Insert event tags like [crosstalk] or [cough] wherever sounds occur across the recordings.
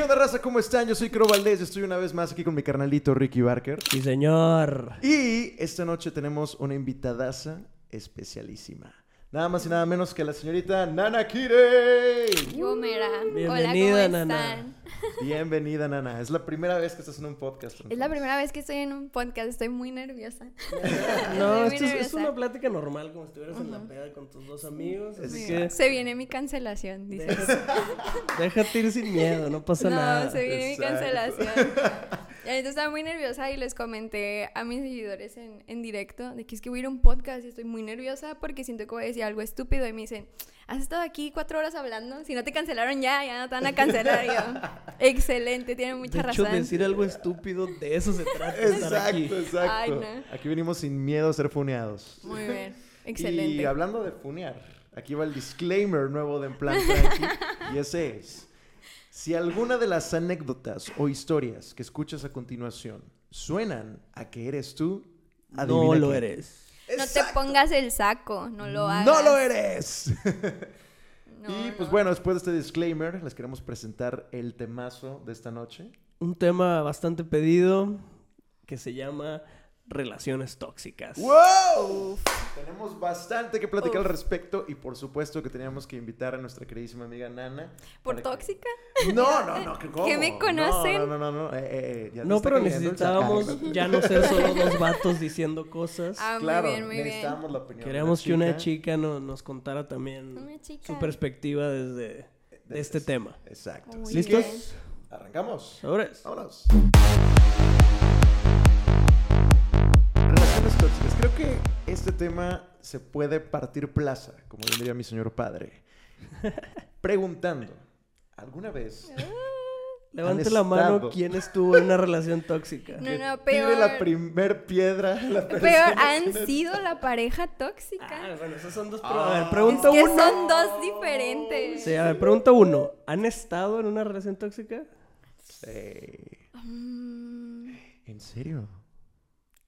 ¿qué onda, raza? ¿Cómo están? Yo soy Cro Valdés, estoy una vez más aquí con mi carnalito Ricky Barker. Sí, señor. Y esta noche tenemos una invitadaza especialísima. Nada más y nada menos que la señorita Nana Kire. Yo, Mera. Bienvenida, Hola, ¿cómo Nana. están? [laughs] Bienvenida, Nana. Es la primera vez que estás en un podcast. Es la primera vez que estoy en un podcast, estoy muy nerviosa. [laughs] No, esto es, una plática normal, como si estuvieras en la peda con tus dos amigos. Así que Se viene mi cancelación, dices. déjate ir sin miedo, no pasa No, nada. se viene mi cancelación. [laughs] Ahorita estaba muy nerviosa y les comenté a mis seguidores en, en directo de que es que voy a ir a un podcast y estoy muy nerviosa porque siento que voy a decir algo estúpido y me dicen, has estado aquí cuatro horas hablando, si no te cancelaron ya, ya no te van a cancelar. Yo, [laughs] excelente, tienen mucha de hecho, razón. decir algo estúpido, de eso se trata. de estar aquí. Exacto, exacto. Ay, no. Aquí venimos sin miedo a ser funeados. Muy bien, excelente. Y hablando de funear, aquí va el disclaimer nuevo de En Plan Tranqui, [laughs] y ese es, si alguna de las anécdotas o historias que escuchas a continuación suenan a que eres tú, No lo eres. No te pongas el saco, no lo hagas. ¡No lo eres! [laughs] No, y pues no. bueno, después de este disclaimer, les queremos presentar el temazo de esta noche. Un tema bastante pedido que se llama relaciones tóxicas. ¡Wow! Tenemos bastante que platicar al respecto y por supuesto que teníamos que invitar a nuestra queridísima amiga Nana. ¿Por que- tóxica? No, no, no, ¿cómo? ¿Que me conocen? No, no, no, no, no, eh, eh, eh, ya No, pero necesitábamos ya no ser solo dos [laughs] vatos diciendo cosas. Ah, Claro, muy bien, muy bien. necesitábamos la opinión. Queríamos que una chica no- nos contara también su perspectiva desde de este tema. Exacto. Muy ¿Listos? arrancamos. Sobres. Vámonos. Tóxicas. Creo que este tema se puede partir plaza, como diría mi señor padre. [laughs] Preguntando, ¿alguna vez Levante Han la mano quién estuvo en una relación tóxica. No, no, tire peor. la primer piedra? La Peor, han sido la pareja tóxica. Ah, bueno, esas son dos preguntas. A ver, es pregunta que uno. son dos diferentes. Sí, a ver, pregunta uno. ¿Han estado en una relación tóxica? Sí. Mm, ¿En serio?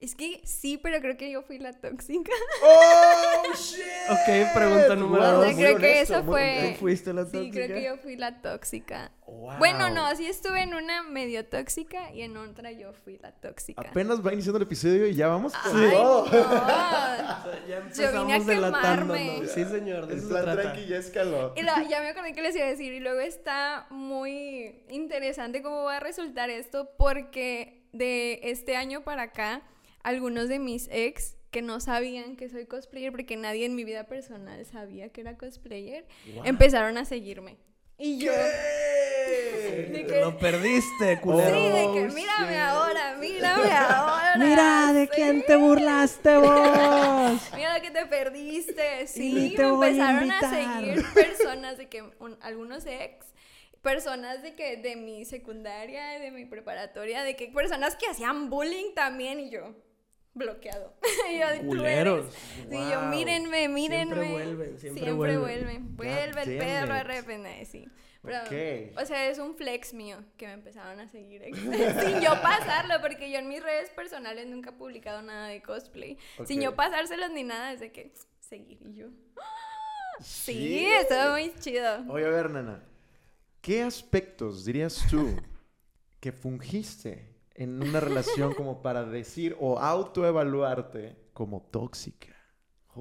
Es que sí, pero creo que yo fui la tóxica. ¡Oh, [laughs] shit! Ok, pregunta número O dos. creo que eso fue. honesto. ¿Tú fuiste la Sí, creo tóxica? que yo fui la tóxica. Wow. Bueno, no, sí estuve en una medio tóxica y en otra yo fui la tóxica. Apenas va iniciando el episodio y ya vamos Ay, todo. no. [laughs] O sea, ya Yo vine a quemarme. Sí, señor, de El plan tranqui ya escaló. Y lo- ya me acordé que les iba a decir. Y luego está muy interesante cómo va a resultar esto, porque de este año para acá, algunos de mis ex que no sabían que soy cosplayer, porque nadie en mi vida personal sabía que era cosplayer, What? empezaron a seguirme. Y yo. ¿Qué? De que- lo perdiste, Sí, culero. de que Oh, mírame shit. ahora, mírame ahora. Mira, ¿de sí. quién te burlaste [laughs] vos? Mira lo que te perdiste. Y Sí, te me a empezaron a, seguir personas de que un- algunos ex, personas de que de mi secundaria, de mi preparatoria, de que personas que hacían bullying también y yo bloqueado. [laughs] Y yo. Sí, yo mírenme, mírenme. Siempre vuelven, siempre vuelven. vuelven. Vuelve el perro de repente, sí. Pero, Ok. O sea, es un flex mío que me empezaron a seguir [laughs] sin yo pasarlo, porque yo en mis redes personales nunca he publicado nada de cosplay. Sin yo pasárselos ni nada, desde que seguir y yo. Sí, Shit. estuvo muy chido. Oye, a ver, nana. ¿Qué aspectos dirías tú que fungiste en una relación como para decir o autoevaluarte como tóxica?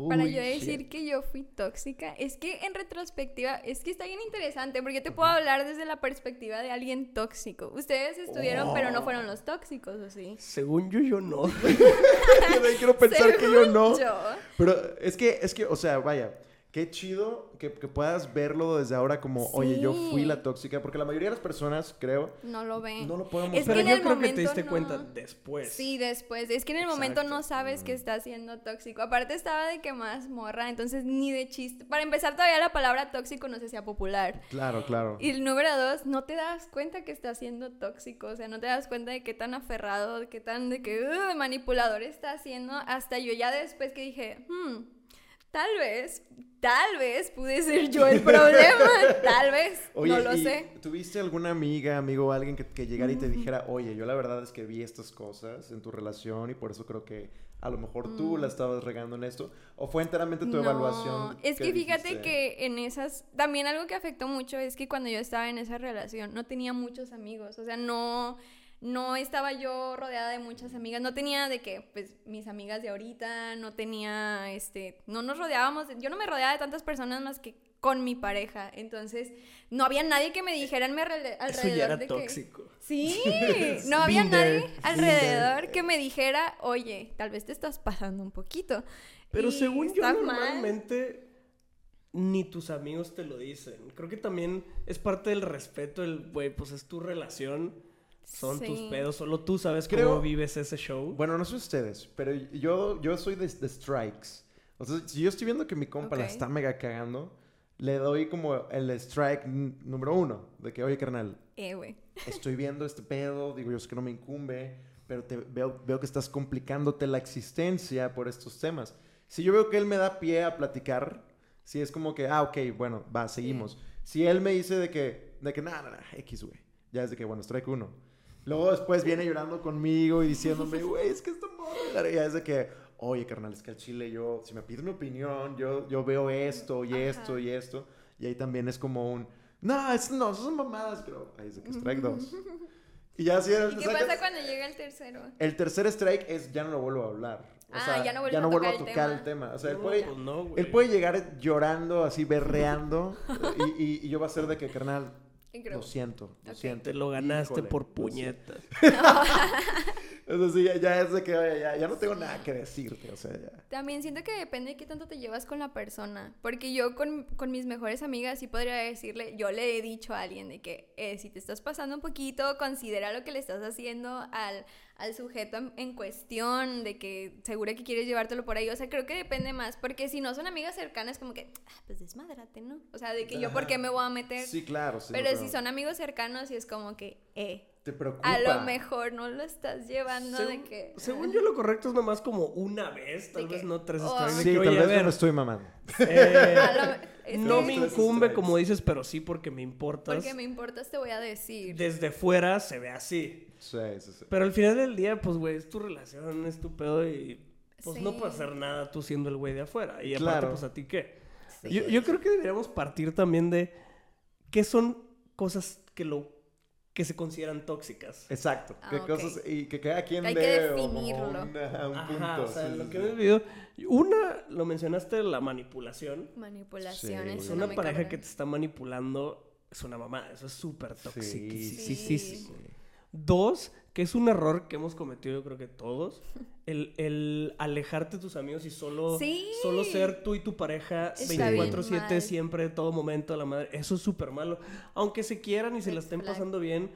Para yo decir shit. que yo fui tóxica, es que en retrospectiva, es que está bien interesante, porque yo te puedo hablar desde la perspectiva de alguien tóxico. Ustedes estudiaron, pero no fueron los tóxicos, ¿o sí? Según yo, yo no. [laughs] [laughs] Yo también quiero pensar que yo no. yo. Pero es que, es que, o sea, vaya, qué chido que, que puedas verlo desde ahora como, oye, yo fui la tóxica, porque la mayoría de las personas, creo, No lo ven. no lo podemos Es ver. Pero que en yo creo que te diste no. cuenta después. Sí, después. Es que en el momento no sabes que estás siendo tóxico. Aparte estaba de que más morra, entonces ni de chiste. Para empezar, todavía la palabra tóxico no se hacía popular. Claro, claro. Y el número dos, no te das cuenta que estás siendo tóxico. O sea, no te das cuenta de qué tan aferrado, de qué tan de que uh, manipulador estás siendo. Hasta yo ya después que dije, hmm, Tal vez, tal vez pude ser yo el problema. [laughs] Tal vez, Oye, no lo ¿y sé. ¿Tuviste alguna amiga, amigo o alguien que, que llegara y te dijera, oye, yo la verdad es que vi estas cosas en tu relación y por eso creo que a lo mejor tú la estabas regando en esto? ¿O fue enteramente tu Mm. No, evaluación? Es que fíjate dijiste? que en esas, también algo que afectó mucho es que cuando yo estaba en esa relación no tenía muchos amigos, o sea, no, no estaba yo rodeada de muchas amigas, no tenía de que, pues, mis amigas de ahorita, no tenía, este, no nos rodeábamos, de- yo no me rodeaba de tantas personas más que con mi pareja, entonces no había nadie que me dijera en mi alre- alrededor Eso ya era de que- tóxico. Sí, [laughs] no había nadie alrededor que me dijera, oye, tal vez te estás pasando un poquito. Pero Y según yo, mal. normalmente ni tus amigos te lo dicen. Creo que también es parte del respeto, el, güey, pues es tu relación, son tus Sí. pedos, solo tú sabes Creo- cómo vives ese show. Bueno, no sé ustedes, pero yo, yo soy de, de strikes. O sea, si yo estoy viendo que mi compa la Ok. está mega cagando, le doy como el strike número uno. De que, oye, carnal, Eh, güey. [laughs] estoy viendo este pedo, digo, yo sé que no me incumbe, pero te veo, veo que estás complicándote la existencia por estos temas. Si yo veo que él me da pie a platicar, si es como que, ah, ok, bueno, va, seguimos. Si él me dice de que, de que, nada, nada, X, güey, ya es de que, bueno, strike uno. Luego después viene llorando conmigo y diciéndome, güey, es que esta morra, ya es de que, oye, carnal, es que al chile yo, si me pides mi opinión, yo, yo veo esto y esto Ajá. y esto. Y ahí también es como un, no, es, no, son mamadas, pero ahí es de que strike dos. [laughs] Y ya si ¿Y qué pasa cuando llega el tercero? El tercer strike es ya no lo vuelvo a hablar. O Ah, sea, ya no vuelvo a vuelvo tocar el tema. el tema. O sea, él No, puede, pues no, él puede llegar llorando, así berreando, y, y- y yo va a ser de que, carnal, lo siento, lo siento. Te lo ganaste Híjole, por siento. [laughs] [laughs] puñetas. Es decir, ya, ya es de que, oye, ya, ya no tengo nada que decirte, o sea, ya. También siento que depende de qué tanto te llevas con la persona. Porque yo con, con mis mejores amigas sí podría decirle, yo le he dicho a alguien de que eh, si te estás pasando un poquito, considera lo que le estás haciendo al, al sujeto en, en cuestión, de que seguro que quieres llevártelo por ahí. O sea, creo que depende más. Porque si no son amigas cercanas, como que, ah, pues desmádrate, ¿no? O sea, de que yo, ¿por qué me voy a meter? Sí, claro. Sí, Pero no, si son amigos cercanos, sí es como que, eh, Te preocupa. a lo mejor no lo estás llevando de que... Según yo, lo correcto es nomás como una vez, tal De vez que, no tres oh, Sí, que, tal oye, vez no estoy mamando. eh, [laughs] lo- no me incumbe, strikes. como dices, pero sí porque me importas. Porque me importas, te voy a decir. Desde fuera se ve así. Sí, sí, sí. Pero al final del día, pues, güey, es tu relación, es tu pedo y pues no puedes hacer nada tú siendo el güey de afuera. Y aparte, Claro. pues, ¿a ti qué? Sí. Yo, yo creo que deberíamos partir también de qué son cosas que lo que se consideran tóxicas. Exacto. Ah, ¿Qué ok. cosas? Y que cada quien Hay que definirlo. un, ajá, un punto. O sea, sí, lo sí, que sí. vivido. Una, lo mencionaste, la manipulación. Pues eso una pareja cabrón. que te está manipulando es una mamá. Eso es súper tóxico. Sí, sí, sí. Dos, que es un error que hemos cometido yo creo que todos, [laughs] el, el alejarte de tus amigos y solo, Sí. solo ser tú y tu pareja Está bien 24/7 mal. siempre, todo momento, a la madre. Eso es súper malo. Aunque se quieran y se la estén flag. pasando bien,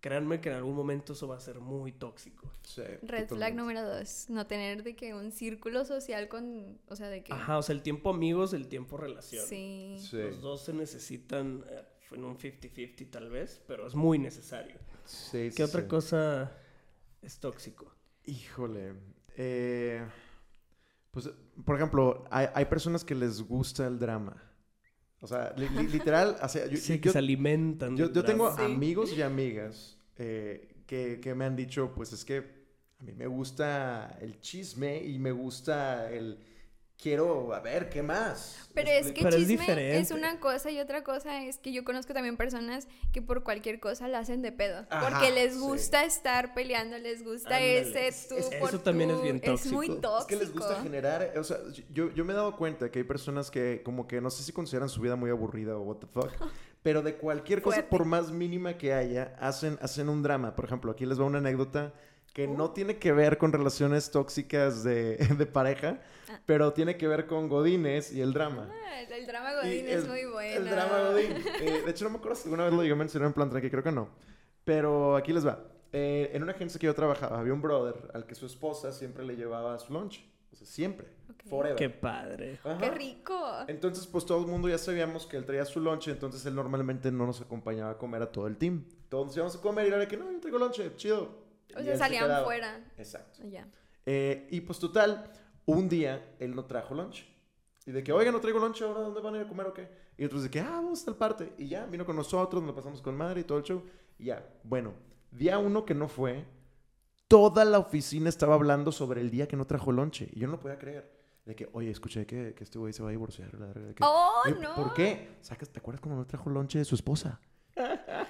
créanme que en algún momento eso va a ser muy tóxico. Sí, Red flag número dos. No tener de que un círculo social con. O sea, de que. Ajá, o sea, el tiempo amigos, el tiempo relación. Sí. Sí. Los dos se necesitan eh, en un 50-50 tal vez, pero es muy necesario. Sí, sí, ¿Qué otra sí. cosa es tóxico? Híjole. eh, pues, por ejemplo, hay, hay personas que les gusta el drama. O sea, li- li- literal, [laughs] o sea, yo, Sí, que yo- se alimentan. yo- yo tengo amigos y amigas eh, que, que me han dicho, pues es que a mí me gusta el chisme y me gusta el... Quiero, a ver, ¿qué más? Pero ¿Me es que? Pero chisme es, una cosa y otra cosa es que yo conozco también personas que por cualquier cosa la hacen de pedo. Ajá, porque les sí. gusta estar peleando, les gusta Ándale, ese es- tú es- por eso también es tú. bien Es muy tóxico. tóxico. Es que les gusta generar, o sea, yo, yo me he dado cuenta que hay personas que como que no sé si consideran su vida muy aburrida o what the fuck, [laughs] pero de cualquier cosa, Fuerte. por más mínima que haya, hacen, hacen un drama. Por ejemplo, aquí les va una anécdota que no tiene que ver con relaciones tóxicas de, [laughs] de pareja, Ah. pero tiene que ver con Godines y el drama. Ah, el, drama Y Godín es el- muy bueno. El drama Godín. Eh, de hecho, no me acuerdo si alguna vez lo llegué a mencionar en plan tranqui, creo que no. Pero aquí les va. Eh, en una agencia que yo trabajaba, había un brother al que su esposa siempre le llevaba su lunch. O sea, siempre. Ok. Forever. Qué padre. Ajá. ¡Qué rico! Entonces, pues todo el mundo ya sabíamos que él traía su lunch, entonces él normalmente no nos acompañaba a comer a todo el team. Todos nos íbamos a comer y era que no, yo traigo lunch, chido. O sea, se salían quedaba. fuera. Exacto. Eh, y pues total, un día él no trajo lunch. Y de que, oiga, no traigo lonche ahora, ¿dónde van a ir a comer o qué? Y otros de que, ah, vamos hasta el parte. Y ya, vino con nosotros, nos lo pasamos con madre y todo el show. Y ya, bueno, día uno que no fue, toda la oficina estaba hablando sobre el día que no trajo lonche. Y yo no lo podía creer. De que, oye, escuché que, que este güey se va a divorciar. la de que, ¡Oh, "Oye, no! ¿Por qué? Sacas, ¿te acuerdas cuando no trajo lonche de su esposa? [laughs]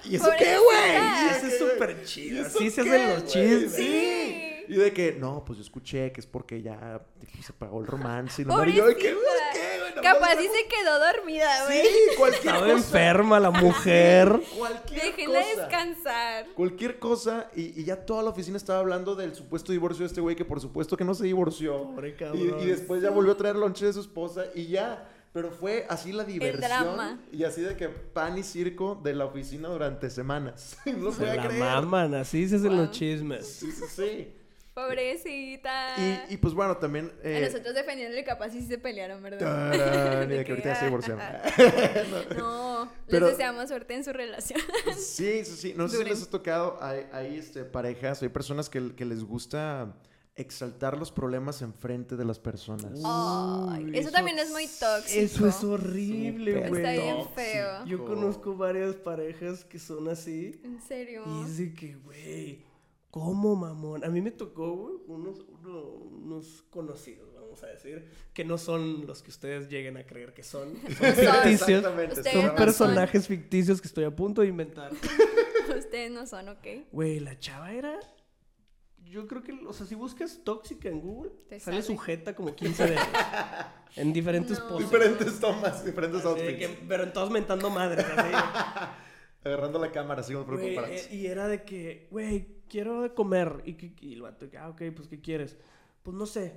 ¿Y eso qué, güey? Y eso es súper chido. ¿Eso Así se qué, hacen los güey? chismes. Sí. Y de que, no, pues yo escuché que es porque ya tipo, se pagó el romance. Y que, güey, ¿qué, güey? Nomás Capaz sí se quedó dormida, güey. Sí, cualquier Estaba cosa. enferma la mujer. Cualquier Déjenla cosa. descansar. Cualquier cosa. Y, y ya toda la oficina estaba hablando del supuesto divorcio de este güey, que por supuesto que no se divorció. Pobre Y, y después ya volvió a traer lonche de su esposa y ya. Pero fue así la diversión. Y así de que pan y circo de la oficina durante semanas. [laughs] No Se la creer. maman, así se hacen Wow. los chismes. Sí, sí, sí. Pobrecita. Y, y pues bueno, también. A eh, nosotros defendiéndole capaz sí se pelearon, ¿verdad? tarán, [laughs] y de que ahorita que, ya se ah, divorciaron. [laughs] No, Pero- les deseamos suerte en su relación. Sí, sí, sí. No sé si les ha tocado. Hay, hay, este, parejas, hay personas que, que les gusta exaltar los problemas enfrente de las personas. Ay, Uy, eso también es muy tóxico. Eso es horrible, güey. Está bien feo. Yo conozco varias parejas que son así. En serio. Y es de que, güey, ¿cómo, mamón? A mí me tocó, güey, unos, uno- unos conocidos, vamos a decir, que no son los que ustedes lleguen a creer que son. [laughs] Son ficticios. Son no personajes ficticios que estoy a punto de inventar. [laughs] Ustedes no son, ¿ok? Güey, la chava era. Yo creo que, o sea, si buscas tóxica en Google, Te sale sale. sujeta como 15 veces. [laughs] en diferentes No. poses. Diferentes tomas, diferentes outfits. que- pero en todos mentando madres, así. [laughs] Agarrando la cámara, así como paparazzi. eh, y era de que, güey, quiero de comer. Y, que- y el vato, que, ah, ok, pues, ¿qué quieres? Pues no sé.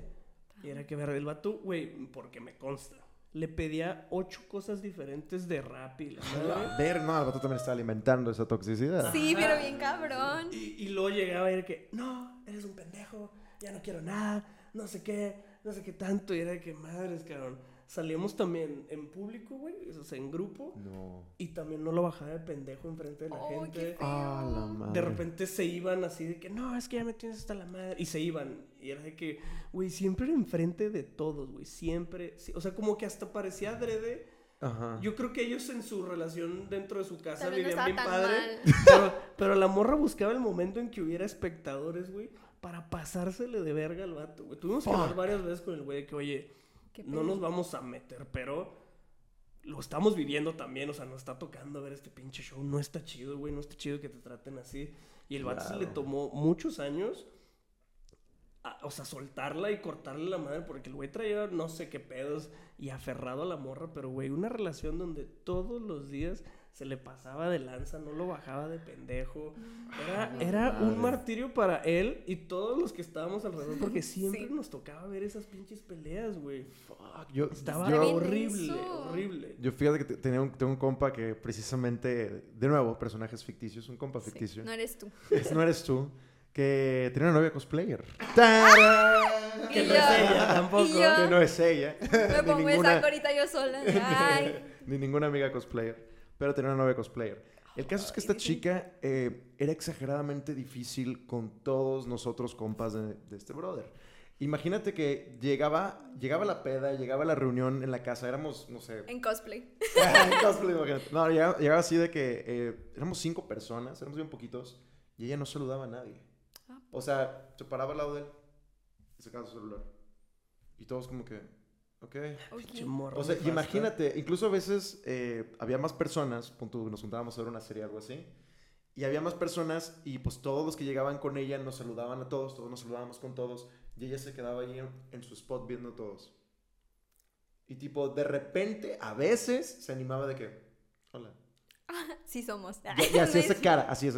Y era que ver, el vato, güey, porque me consta, le pedía ocho cosas diferentes de rap y la madre. A ver, no, el vato también está alimentando esa toxicidad. Sí, pero bien cabrón. Y, y luego llegaba y era que, no, eres un pendejo, ya no quiero nada, no sé qué, no sé qué tanto. Y era de que, madres, cabrón. Salíamos también en público, güey, o sea, en grupo. No. Y también no lo bajaba de pendejo enfrente de la qué gente. feo. Ah, la madre. De repente se iban así de que, no, es que ya me tienes hasta la madre. Y se iban. Y era de que, güey, siempre era enfrente de todos, güey. Siempre. sí, O sea, como que hasta parecía adrede. Ajá. Yo creo que ellos en su relación dentro de su casa no vivían bien padre. Pero, pero la morra buscaba el momento en que hubiera espectadores, güey, para pasársele de verga al vato, güey. Tuvimos que hablar varias veces con el güey de que, oye, no nos vamos a meter, pero lo estamos viviendo también, o sea, nos está tocando ver este pinche show, no está chido, güey, no está chido que te traten así. Y el vato se le tomó muchos años, a- o sea, soltarla y cortarle la madre, porque el güey traía no sé qué pedos y aferrado a la morra, pero güey, una relación donde todos los días se le pasaba de lanza, no lo bajaba de pendejo. Era, Ah, era un martirio para él y todos los que estábamos alrededor, porque [laughs] siempre Sí. nos tocaba ver esas pinches peleas, güey. Fuck, yo, Estaba bien horrible, horrible. yo fíjate que te- tenía un, tengo un compa que precisamente, de nuevo, personajes ficticios, un compa Sí, ficticio. no eres tú. Es- no eres tú. [laughs] Que tenía una novia cosplayer. ¡Tarán! Que no yo- es ella tampoco. yo- Que no es ella. Me [laughs] Ni pongo ninguna- esa corita yo sola. [laughs] Ay. ni ninguna amiga cosplayer, pero tenía una novia cosplayer. El caso es que esta chica eh, era exageradamente difícil con todos nosotros compas de, de este brother. Imagínate que llegaba, llegaba la peda, llegaba la reunión en la casa, éramos, no sé, En cosplay. [laughs] cosplay, imagínate. No, llegaba, llegaba así de que eh, éramos cinco personas, éramos bien poquitos, y ella no saludaba a nadie. O sea, se paraba al lado de él y sacaba su celular. Y todos como que, ok. Pinche Ok. morra O sea, imagínate, incluso a veces eh, había más personas, punto, nos juntábamos a ver una serie o algo así, y había más personas y pues todos los que llegaban con ella nos saludaban a todos, todos nos saludábamos con todos, y ella se quedaba ahí en, en su spot viendo a todos. Y tipo, de repente, a veces se animaba de que, hola. [laughs] Sí somos. Y, y hacía [laughs] esa cara, así es,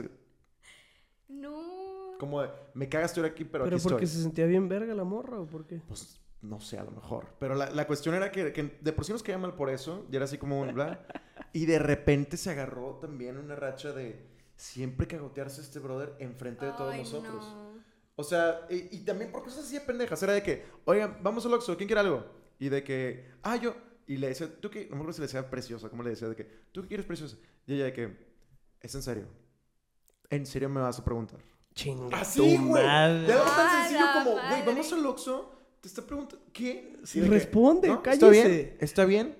No. Como de, me cagas estoy aquí, pero, ¿Pero aquí porque estoy. se sentía bien verga la morra o por qué? Pues no sé, a lo mejor. Pero la, la cuestión era que, que de por sí nos caía mal por eso. Y era así como un bla. Y de repente se agarró también una racha de siempre cagotearse este brother enfrente de todos Ay, nosotros. no. O sea, y, y también por cosas así de pendejas. Era de que, oigan, vamos al Oxxo, ¿quién quiere algo? Y de que, ah, yo. Y le decía, ¿tú qué? No me acuerdo si le decía preciosa. ¿Cómo le decía? De que, ¿tú qué quieres preciosa? Y ella de que, es en serio. ¿En serio me vas a preguntar? Chinga Así, tu güey. De algo tan ¡A sencillo como, güey, vamos al Oxxo, te está preguntando, ¿qué? Sí, Y de que, responde, "No, cállese". Está bien, está bien,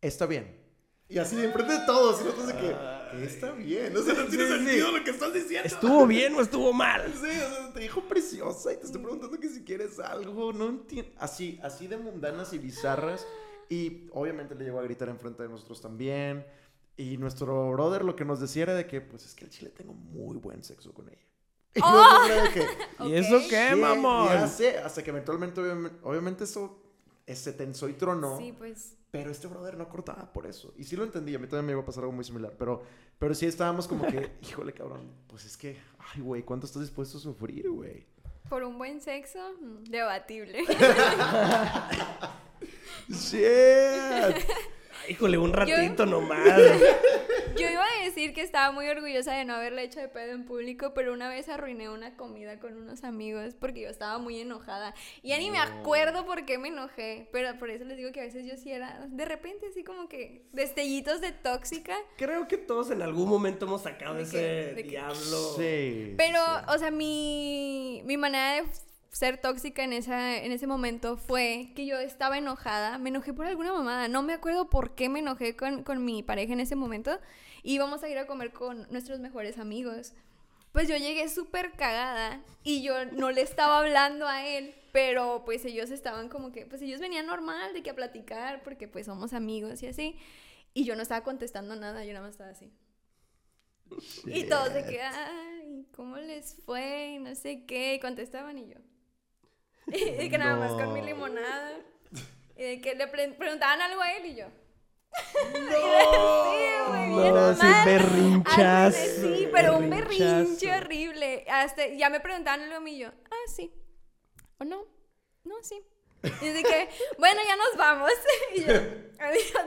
está bien. Y así de enfrente de todos, y nosotros de que, que está bien. No sé, no tiene Sí, sí. sentido lo que estás diciendo. ¿Estuvo bien o estuvo mal? [laughs] Sí, o sea, te dijo preciosa y te estoy preguntando que si quieres algo, no entiendo. Así, así de mundanas y bizarras. Y obviamente le llegó a gritar enfrente de nosotros también. Y nuestro brother lo que nos decía era de que, pues es que al chile tengo muy buen sexo con ella. [laughs] Y era de que, [laughs] ¿Y eso qué, ¿qué? mamón? Ya sé, hasta que eventualmente, obviamente, obviamente eso se tensó y tronó. Sí, pues. Pero este brother no cortaba por eso. Y sí lo entendí, a mí también me iba a pasar algo muy similar. Pero, pero sí estábamos como que, [laughs] híjole, cabrón, pues es que, ay, güey, ¿cuánto estás dispuesto a sufrir, güey? Por un buen sexo, mm, debatible. ¡Shit! Híjole, un ratito nomás. Yo iba a decir que estaba muy orgullosa de no haberle hecho de pedo en público, pero una vez arruiné una comida con unos amigos porque yo estaba muy enojada. Y ya ni me acuerdo por qué me enojé, pero por eso les digo que a veces yo sí era de repente así como que destellitos de tóxica. Creo que todos en algún momento hemos sacado ¿De ese qué? diablo. Sí. Pero, sí. o sea, mi, mi manera de ser tóxica en, esa, en ese momento fue que yo estaba enojada, me enojé por alguna mamada, no me acuerdo por qué me enojé con, con mi pareja en ese momento, y íbamos a ir a comer con nuestros mejores amigos. Pues yo llegué súper cagada y yo no le estaba hablando a él, pero pues ellos estaban como que, pues ellos venían normal de que a platicar, porque pues somos amigos y así, y yo no estaba contestando nada, yo nada más estaba así. Y todos de que, ay, ¿cómo les fue? Y No sé qué. Y contestaban y yo. [laughs] Y de que nada más con mi No. limonada. Y de que le pre- preguntaban algo a él y yo. [laughs] sí, güey, bien No, sí, mal. berrinchazo, Ándale, Sí, pero un berrinche horrible. Hasta, ya me preguntaban algo a mí y yo, ah, sí. ¿O no? No, sí. Y de que, [laughs] bueno, ya nos vamos. Y yo,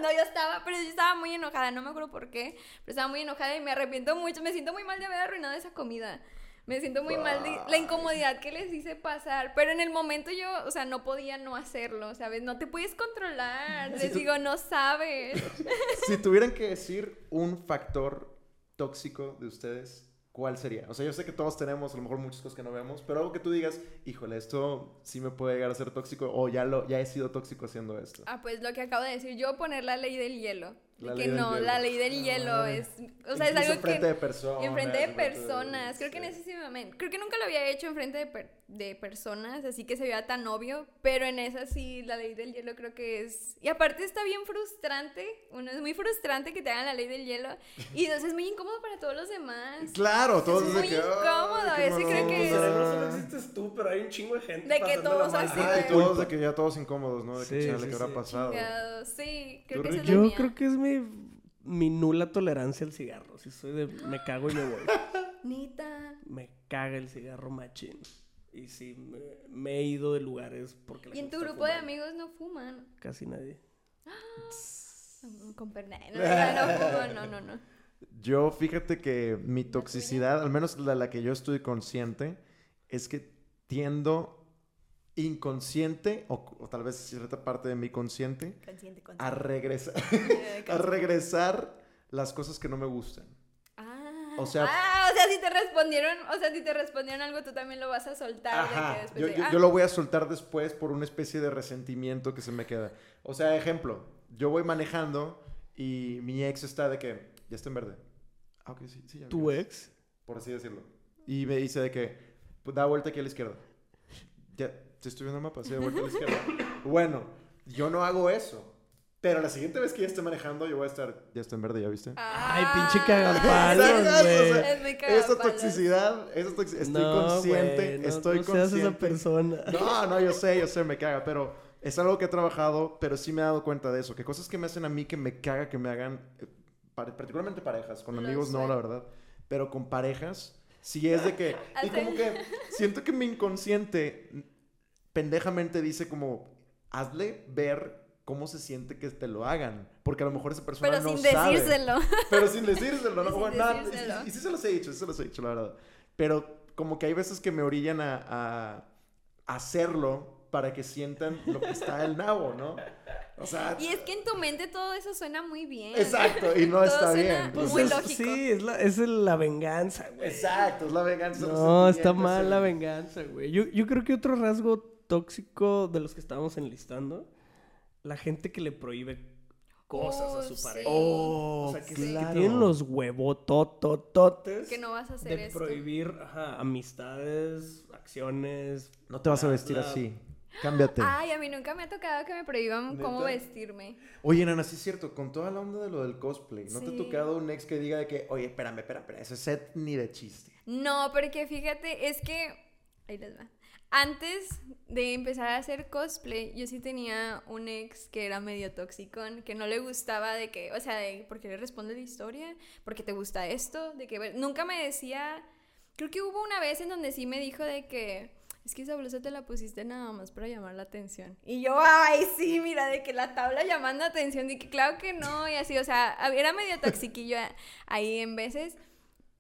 no, yo estaba, pero yo estaba muy enojada, no me acuerdo por qué, pero estaba muy enojada y me arrepiento mucho, me siento muy mal de haber arruinado esa comida. Me siento muy mal de la incomodidad que les hice pasar, pero en el momento yo, o sea, no podía no hacerlo, ¿sabes? No te puedes controlar, les tú- digo, no sabes. [laughs] Si tuvieran que decir un factor tóxico de ustedes, ¿cuál sería? O sea, yo sé que todos tenemos a lo mejor muchas cosas que no vemos, pero algo que tú digas, híjole, esto sí me puede llegar a ser tóxico o ya, lo, ya he sido tóxico haciendo esto. Ah, pues lo que acabo de decir, yo poner la ley del hielo. La que no, hielo. la ley del hielo Ah. es, o sea, es algo enfrente que... de personas. Enfrente de personas, creo que en ese sí me- creo que nunca lo había hecho enfrente de, per- de personas, así que se veía tan obvio, pero en esa sí, la ley del hielo creo que es, y aparte está bien frustrante, uno es muy frustrante que te hagan la ley del hielo, y entonces es muy incómodo para todos los demás. Claro, todos Es de muy que, "Ay, incómodo, ese creo que es- onda". cerebro solo existes tú, pero hay un chingo de gente. De que todos así Ajá, de- todos de que ya todos incómodos, ¿no? De que Sí, chale, sí, ¿qué habrá pasado? Chingado, Sí, creo ¿Tú, que es Yo creo que es mi, mi nula tolerancia al cigarro. Si soy de me cago y me voy. [laughs] Neta. me caga el cigarro machín. Y sí, me, me he ido de lugares porque la Y en tu grupo de amigos no fuman. Casi nadie. [gasps] Con. No, no, no, no, no. Yo, fíjate que mi toxicidad, al menos la, la que yo estoy consciente, es que tiendo inconsciente, o, o tal vez cierta parte de mi consciente, Consciente, consciente. a regresar, [laughs] [laughs] a regresar las cosas que no me gustan. Ah, O sea- ah, o sea, si te respondieron, o sea, si te respondieron algo, tú también lo vas a soltar. de que Ajá, después yo, de, yo- ah, yo lo voy a soltar después por una especie de resentimiento que se me queda. O sea, ejemplo, yo voy manejando y mi ex está de que, ya está en verde. Ah, ok, sí, sí. ya ¿Tu ex? por así decirlo. Y me dice de que pues, da vuelta aquí a la izquierda. Ya, te estoy viendo el mapa, sí, da vuelta a la [laughs] izquierda. Bueno, yo no hago eso. Pero la siguiente vez que ya esté manejando, yo voy a estar, ya está en verde, ¿ya viste? Ay, ah, pinche cagapalos, Exacto, güey. o sea, Es Esa toxicidad, esa toxicidad, estoy No, consciente, güey, no- estoy no seas consciente. esa persona. No, no, yo sé, yo sé, me caga, pero es algo que he trabajado, pero sí me he dado cuenta de eso, que cosas que me hacen a mí que me caga que me hagan, eh, particularmente parejas, con amigos no, la verdad, pero con parejas, sí es de que, y [laughs] como que siento que mi inconsciente pendejamente dice como, hazle ver cómo se siente que te lo hagan, porque a lo mejor esa persona Pero no sin sabe. decírselo. [laughs] Pero sin decírselo, no Sin nada. Y, decírselo. y- y sí se los he dicho, sí se los he dicho, la verdad. Pero como que hay veces que me orillan a, a hacerlo para que sientan lo que está el nabo, ¿no? O sea, Y es que en tu mente todo eso suena muy bien. exacto, y no Todo está bien. Pues Muy es- lógico. Sí, es la, es la venganza, güey. Exacto, es la venganza. No, está mal la venganza, güey. Yo, yo creo que otro rasgo tóxico de los que estábamos enlistando, la gente que le prohíbe cosas Oh, a su pareja. sí. Oh, O sea, que, que claro. tienen los huevototototes Que no vas a hacer de esto. prohibir ajá, amistades, acciones. No te vas a vestir así. Cámbiate. Ay, a mí nunca me ha tocado que me prohíban cómo vestirme. Oye, Nana, sí es cierto, con toda la onda de lo del cosplay, ¿no te ha tocado un ex que diga de que, oye, espérame, espérame, espérame, ese set ni de chiste? No, porque fíjate, es que. Ahí les va. Antes de empezar a hacer cosplay, yo sí tenía un ex que era medio toxicón, que no le gustaba de que, o sea, de por qué le responde la historia, porque te gusta esto, de que nunca me decía. Creo que hubo una vez en donde sí me dijo de que. Es que esa blusa te la pusiste nada más para llamar la atención. Y yo, ay, sí, mira, de que la tabla llamando atención, de que claro que no, y así, o sea, era medio toxiquillo ahí en veces.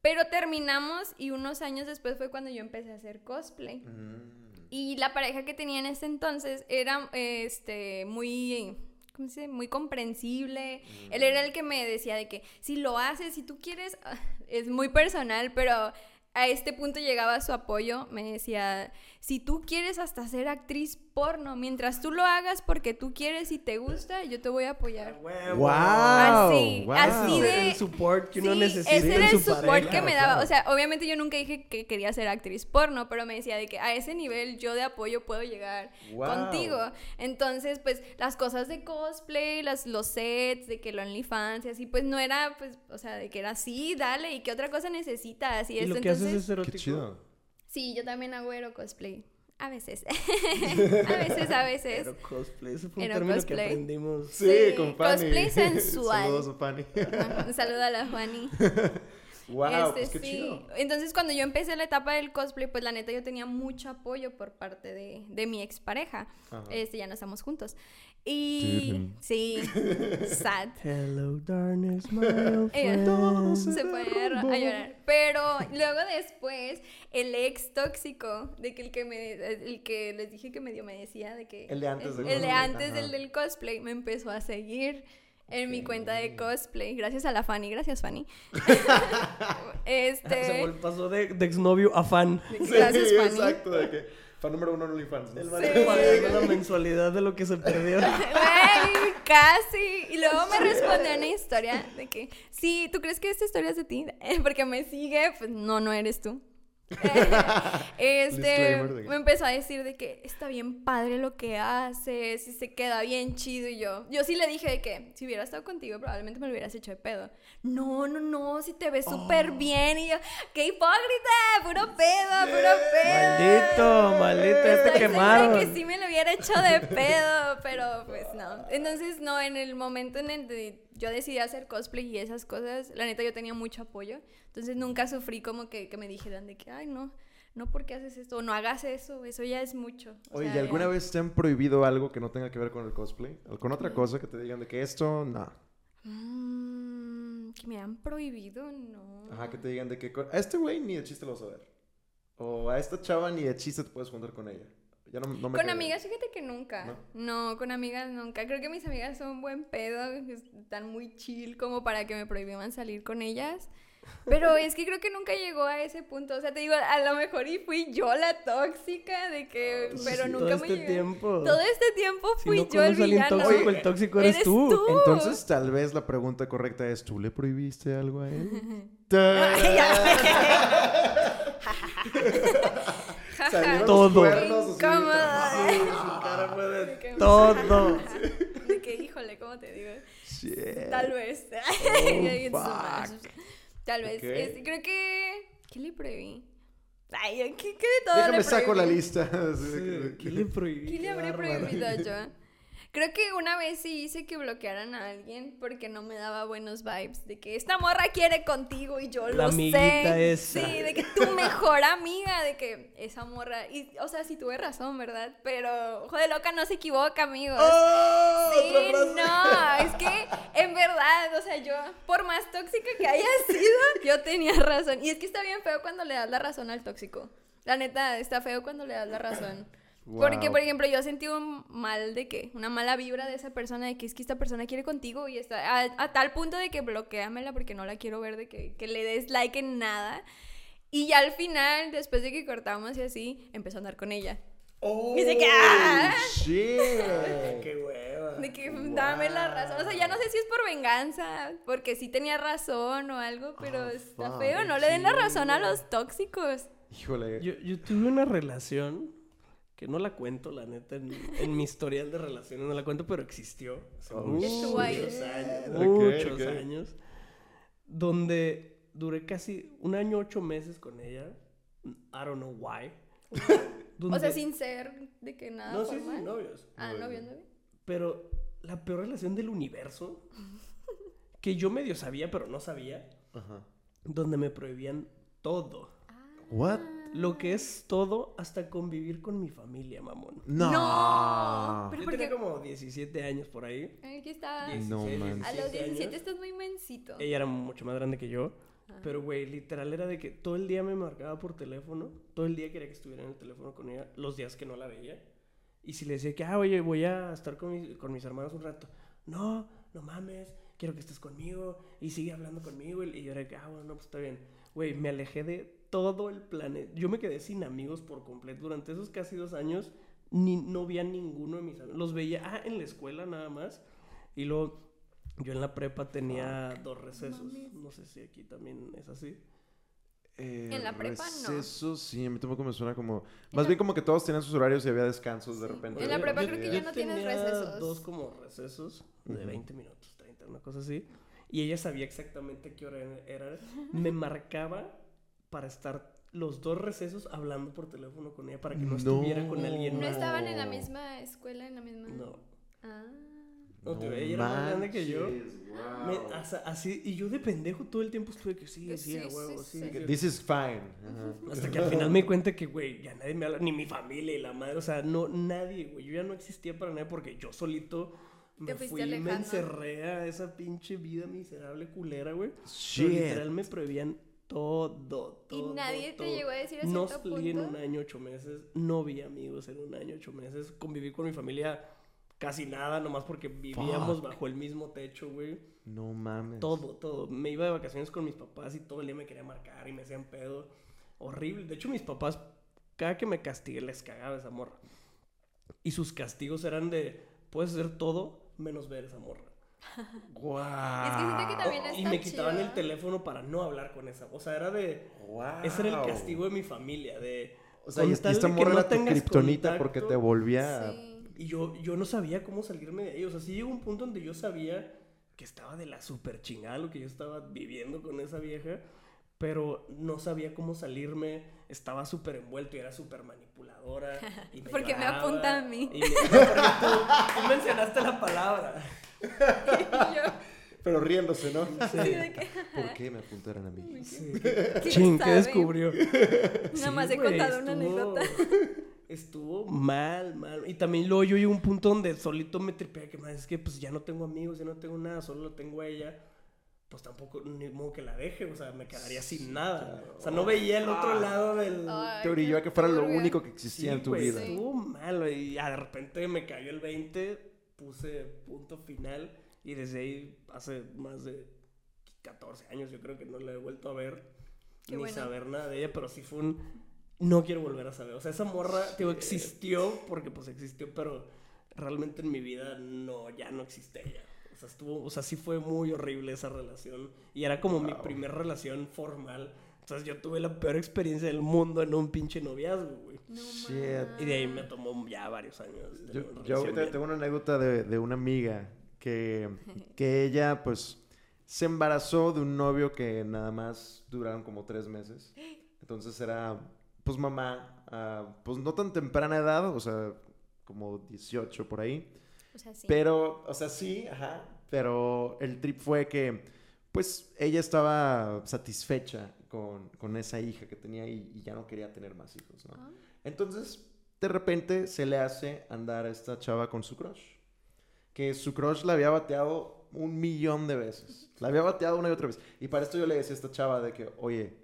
Pero terminamos y unos años después fue cuando yo empecé a hacer cosplay. Y la pareja que tenía en ese entonces era este muy ¿cómo se dice? muy comprensible. Él era el que me decía de que si lo haces, si tú quieres, ah, es muy personal, pero a este punto llegaba su apoyo, me decía, si tú quieres hasta ser actriz porno, mientras tú lo hagas porque tú quieres y te gusta, yo te voy a apoyar. ¡Wow! Así, wow. así Ese era de- el support que uno Sí, necesita. ese era el su support pareja. que me daba. claro. O sea, obviamente yo nunca dije que quería ser actriz porno, pero me decía de que a ese nivel yo de apoyo puedo llegar Wow. contigo. Entonces, pues las cosas de cosplay, las, los sets, de que lo OnlyFans y así, pues no era, pues, o sea, de que era así, dale, y qué otra cosa necesitas y Y esto. lo que Entonces, haces es Qué erótico. chido. sí, yo también hago ero cosplay. A veces. [laughs] a veces, a veces. Pero cosplay, ese fue un Ero término que cosplay. aprendimos. Sí, Sí, con Fanny. cosplay [laughs] sensual. Saludos a Fanny. Un saludo a la Juani. [laughs] wow, Este, pues qué sí. chido. Entonces, cuando yo empecé la etapa del cosplay, pues la neta yo tenía mucho apoyo por parte de, de mi expareja. Ajá. Este, ya no estamos juntos. Y sí, [laughs] sad. Hello, darkness, my old friend. se fue a, llorar. Pero luego después, el ex tóxico, de que el que me el que les dije que medio me decía de que El de antes del el de cosplay, antes del del cosplay me empezó a seguir en mi cuenta de cosplay. Gracias a la Fanny, gracias Fanny. [laughs] Se este vol- pasó de, de exnovio a fan. gracias sí, Fanny. exacto, de que fan número uno en OnlyFans. ¿no? El Sí. vato pagando la mensualidad de lo que se perdió. [laughs] Güey, casi. Y luego me respondió una historia de que, sí, ¿tú crees que esta historia es de ti? [laughs] Porque me sigue, pues no, no eres tú. [laughs] este, me empezó a decir de que está bien padre lo que haces y se queda bien chido y yo, yo sí le dije de que si hubiera estado contigo probablemente me lo hubieras hecho de pedo. No, no, no, si te ves súper bien y yo, qué hipócrita, puro pedo, puro pedo. Maldito, maldito, te Estoy segura quemaron. que sí me lo hubiera hecho de pedo, pero pues no. Entonces, no, en el momento en el yo decidí hacer cosplay y esas cosas, la neta yo tenía mucho apoyo. Entonces nunca sufrí como que, que me dijeran de que, ay, no, no porque haces esto, o no hagas eso, eso ya es mucho. O Oye, sea, ¿y alguna ya- vez te han prohibido algo que no tenga que ver con el cosplay? ¿Con otra cosa que te digan de que esto, no? Mm, que me han prohibido, no. Ajá, que te digan de que a este güey ni de chiste lo vas a ver. O a esta chava ni de chiste te puedes juntar con ella. Ya no, no me Con amigas, fíjate que nunca. No. con amigas nunca. Creo que mis amigas son buen pedo, están muy chill como para que me prohibieran salir con ellas. Pero es que creo que nunca llegó a ese punto. O sea, te digo, a lo mejor y fui yo la tóxica de que. Pero Sí, nunca todo me este llegó. tiempo. Todo este tiempo Si fui no yo el villano. tóxico, el tóxico eres, eres tú. tú. Entonces, tal vez la pregunta correcta es, ¿tú le prohibiste algo a él? [laughs] [laughs] [laughs] Salieron los Todo. cuernos, así, Incómoda. Sí, su cara fue de De que- todo. De que, híjole, ¿cómo te digo? Shit. Tal vez. [laughs] Oh, fuck. Tal vez. Es- creo que. ¿Qué le prohibí? Ay, ¿qué, qué de todo Déjame le saco la lista. [laughs] Sí, ¿Qué le prohibí? ¿Qué le habré prohibido yo? Creo que una vez sí hice que bloquearan a alguien porque no me daba buenos vibes. De que esta morra quiere contigo y yo La lo sé. esa. Sí, de que tu mejor amiga, de que esa morra. Y, o sea, sí tuve razón, ¿verdad? Pero, ojo de loca no se equivoca, amigos. ¡Oh! Sí, no, es que en verdad, o sea, yo, por más tóxica que haya [laughs] sido, yo tenía razón. Y es que está bien feo cuando le das la razón al tóxico. La neta, está feo cuando le das la razón. Porque, por ejemplo, yo sentí un mal de que, una mala vibra de esa persona, de que es que esta persona quiere contigo y está a, a tal punto de que bloqueamela porque no la quiero ver, de que, que le des like en nada. Y ya al final, después de que cortamos y así, empezó a andar con ella. Oh, Y se que, ¡ah! Shit. [laughs] ¡Qué hueva! De que dame la razón. O sea, ya no sé si es por venganza, porque sí tenía razón o algo, pero Oh, está feo. No le den la razón a los tóxicos. Híjole. Yo, yo tuve una relación que no la cuento, la neta, en, en mi historial de relaciones no la cuento, pero existió hace Oh, muchos años, Ok, muchos años, donde duré casi un año, ocho meses con ella. I don't know why. [laughs] O sea, sin ser de que nada No, sí, sí, formal. novios. Ah, Novio. novio, novio. Pero la peor relación del universo, [laughs] que yo medio sabía, pero no sabía, Ajá. donde me prohibían todo. What? Lo que es todo hasta convivir con mi familia, mamón. No. No, pero Yo porque tenía como 17 años por ahí. aquí está. Diez- No 16, manches. A los 17 17 años. estás muy mensito. Ella era mucho más grande que yo. Ah. Pero, güey, literal era de que todo el día me marcaba por teléfono. Todo el día quería que estuviera en el teléfono con ella. Los días que no la veía. Y si le decía que, ah, oye, voy a estar con, mis- con mis hermanos un rato. No, no mames. Quiero que estés conmigo. Y sigue hablando conmigo. Y yo era de que, ah, bueno, no, pues está bien. Güey, me alejé de todo el planeta. Yo me quedé sin amigos por completo. Durante esos casi dos años, ni, no vi a ninguno de mis amigos. Los veía, ah, en la escuela nada más. Y luego, yo en la prepa tenía dos recesos. mames. No sé si aquí también es así. Eh, En la prepa, no. Recesos, sí, a mí tampoco me suena como... En Más la- bien como que todos tenían sus horarios y había descansos de Sí. repente. En la prepa Yo- creo que ya no tienes tenía recesos. dos como recesos de Ujú. 20 minutos, 30, una cosa así. Y ella sabía exactamente qué hora era. Me marcaba para estar los dos recesos hablando por teléfono con ella para que no, No. estuviera con alguien ¿No más. estaban en la misma escuela, en la misma...? No. Ah. No, tío, ella era más grande que yo. manches, Me- wow. asa- así, y yo de pendejo todo el tiempo estuve que sí, Que sí, sí, a huevo, sí, sí. This is fine. Hasta que al final [laughs] me di cuenta que, güey, ya nadie me habla, ni mi familia y la madre, o sea, no, nadie, güey, yo ya no existía para nadie porque yo solito me fui y me encerré a esa pinche vida miserable culera, güey. Literal me prohibían todo, ¿Y todo. nadie te todo. llegó a decir a No salí en un año, ocho meses, no vi amigos en un año, ocho meses, conviví con mi familia casi nada, nomás porque vivíamos Fuck. bajo el mismo techo, güey. No mames. Todo, todo. Me iba de vacaciones con mis papás y todo el día me quería marcar y me hacían pedo. Horrible. De hecho, mis papás, cada que me castigué, les cagaba esa morra. Y sus castigos eran de, puedes hacer todo menos ver esa morra. Wow. Es que siento que también y me quitaban chido. el teléfono para no hablar con esa. O sea, era de, Wow. ese era el castigo de mi familia. De, O sea, y esta de que morra no tu kriptonita porque te volvía... Sí. Y yo, yo no sabía cómo salirme de ahí. O sea, sí llegó un punto donde yo sabía que estaba de la super chingada lo que yo estaba viviendo con esa vieja. Pero no sabía cómo salirme. Estaba súper envuelto y era súper manipuladora. Y me [laughs] ¿Por qué me lloraba, apunta a mí? y me- [laughs] no, porque tú, tú mencionaste la palabra. Yo, [laughs] Pero riéndose, ¿no? sí, de que... ¿Por qué me apuntaron a mí? Sí. ¿Quién Ching, ¿qué descubrió? Nada más Sí, he güey, contado una estuvo- anécdota. [laughs] Estuvo mal, mal. Y también luego yo llegué a un punto donde solito me tripea que más es que pues ya no tengo amigos, ya no tengo nada, solo lo tengo a ella. Pues tampoco, ni modo que la deje, o sea, me quedaría sin nada. O sea, no veía el otro lado del... Ay, Te brilló a qué que fuera lo único que existía en tu güey, vida. Estuvo mal, güey, y de repente me cayó el 20, puse punto final y desde ahí hace más de 14 años yo creo que no la he vuelto a ver Qué ni bueno. saber nada de ella, pero sí fue un no quiero volver a saber. O sea, esa morra, digo, existió porque pues existió, pero realmente en mi vida no ya no existe ella. O sea, estuvo, o sea, sí fue muy horrible esa relación y era como mi Wow. primera relación formal. Entonces yo tuve la peor experiencia del mundo en un pinche noviazgo, güey. No Shit. Y de ahí me tomó ya varios años. Yo, yo bien. tengo una anécdota de, de una amiga que, [laughs] que ella, pues, se embarazó de un novio que nada más duraron como tres meses. Entonces era, pues, mamá, a, pues, no tan temprana edad, o sea, como 18 por ahí. O sea, sí. Pero, o sea, sí, ajá. Pero el trip fue que, pues, ella estaba satisfecha con, con esa hija que tenía y, y ya no quería tener más hijos, ¿no? Ah. Entonces, de repente se le hace andar a esta chava con su crush. Que su crush la había bateado un millón de veces. La había bateado una y otra vez. Y para esto yo le decía a esta chava de que, oye,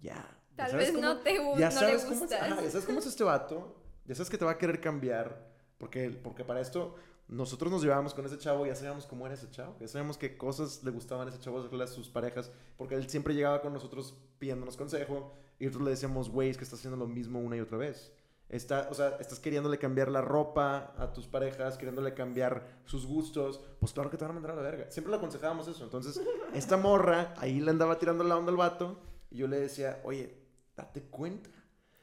ya. ¿ya Tal vez cómo- no te ya no le sabes cómo es, ajá, ya sabes cómo es este vato. Ya sabes que te va a querer cambiar. Porque, porque para esto nosotros nos llevábamos con ese chavo, ya sabíamos cómo era ese chavo, ya sabíamos qué cosas le gustaban a ese chavo hacerle a sus parejas, porque él siempre llegaba con nosotros pidiéndonos consejo y nosotros le decíamos, güey, es que está haciendo lo mismo una y otra vez. Está, o sea, estás queriéndole cambiar la ropa a tus parejas, queriéndole cambiar sus gustos, pues claro que te van a mandar a la verga. Siempre le aconsejábamos eso. Entonces, esta morra, ahí le andaba tirando la onda al vato, y yo le decía, oye, date cuenta.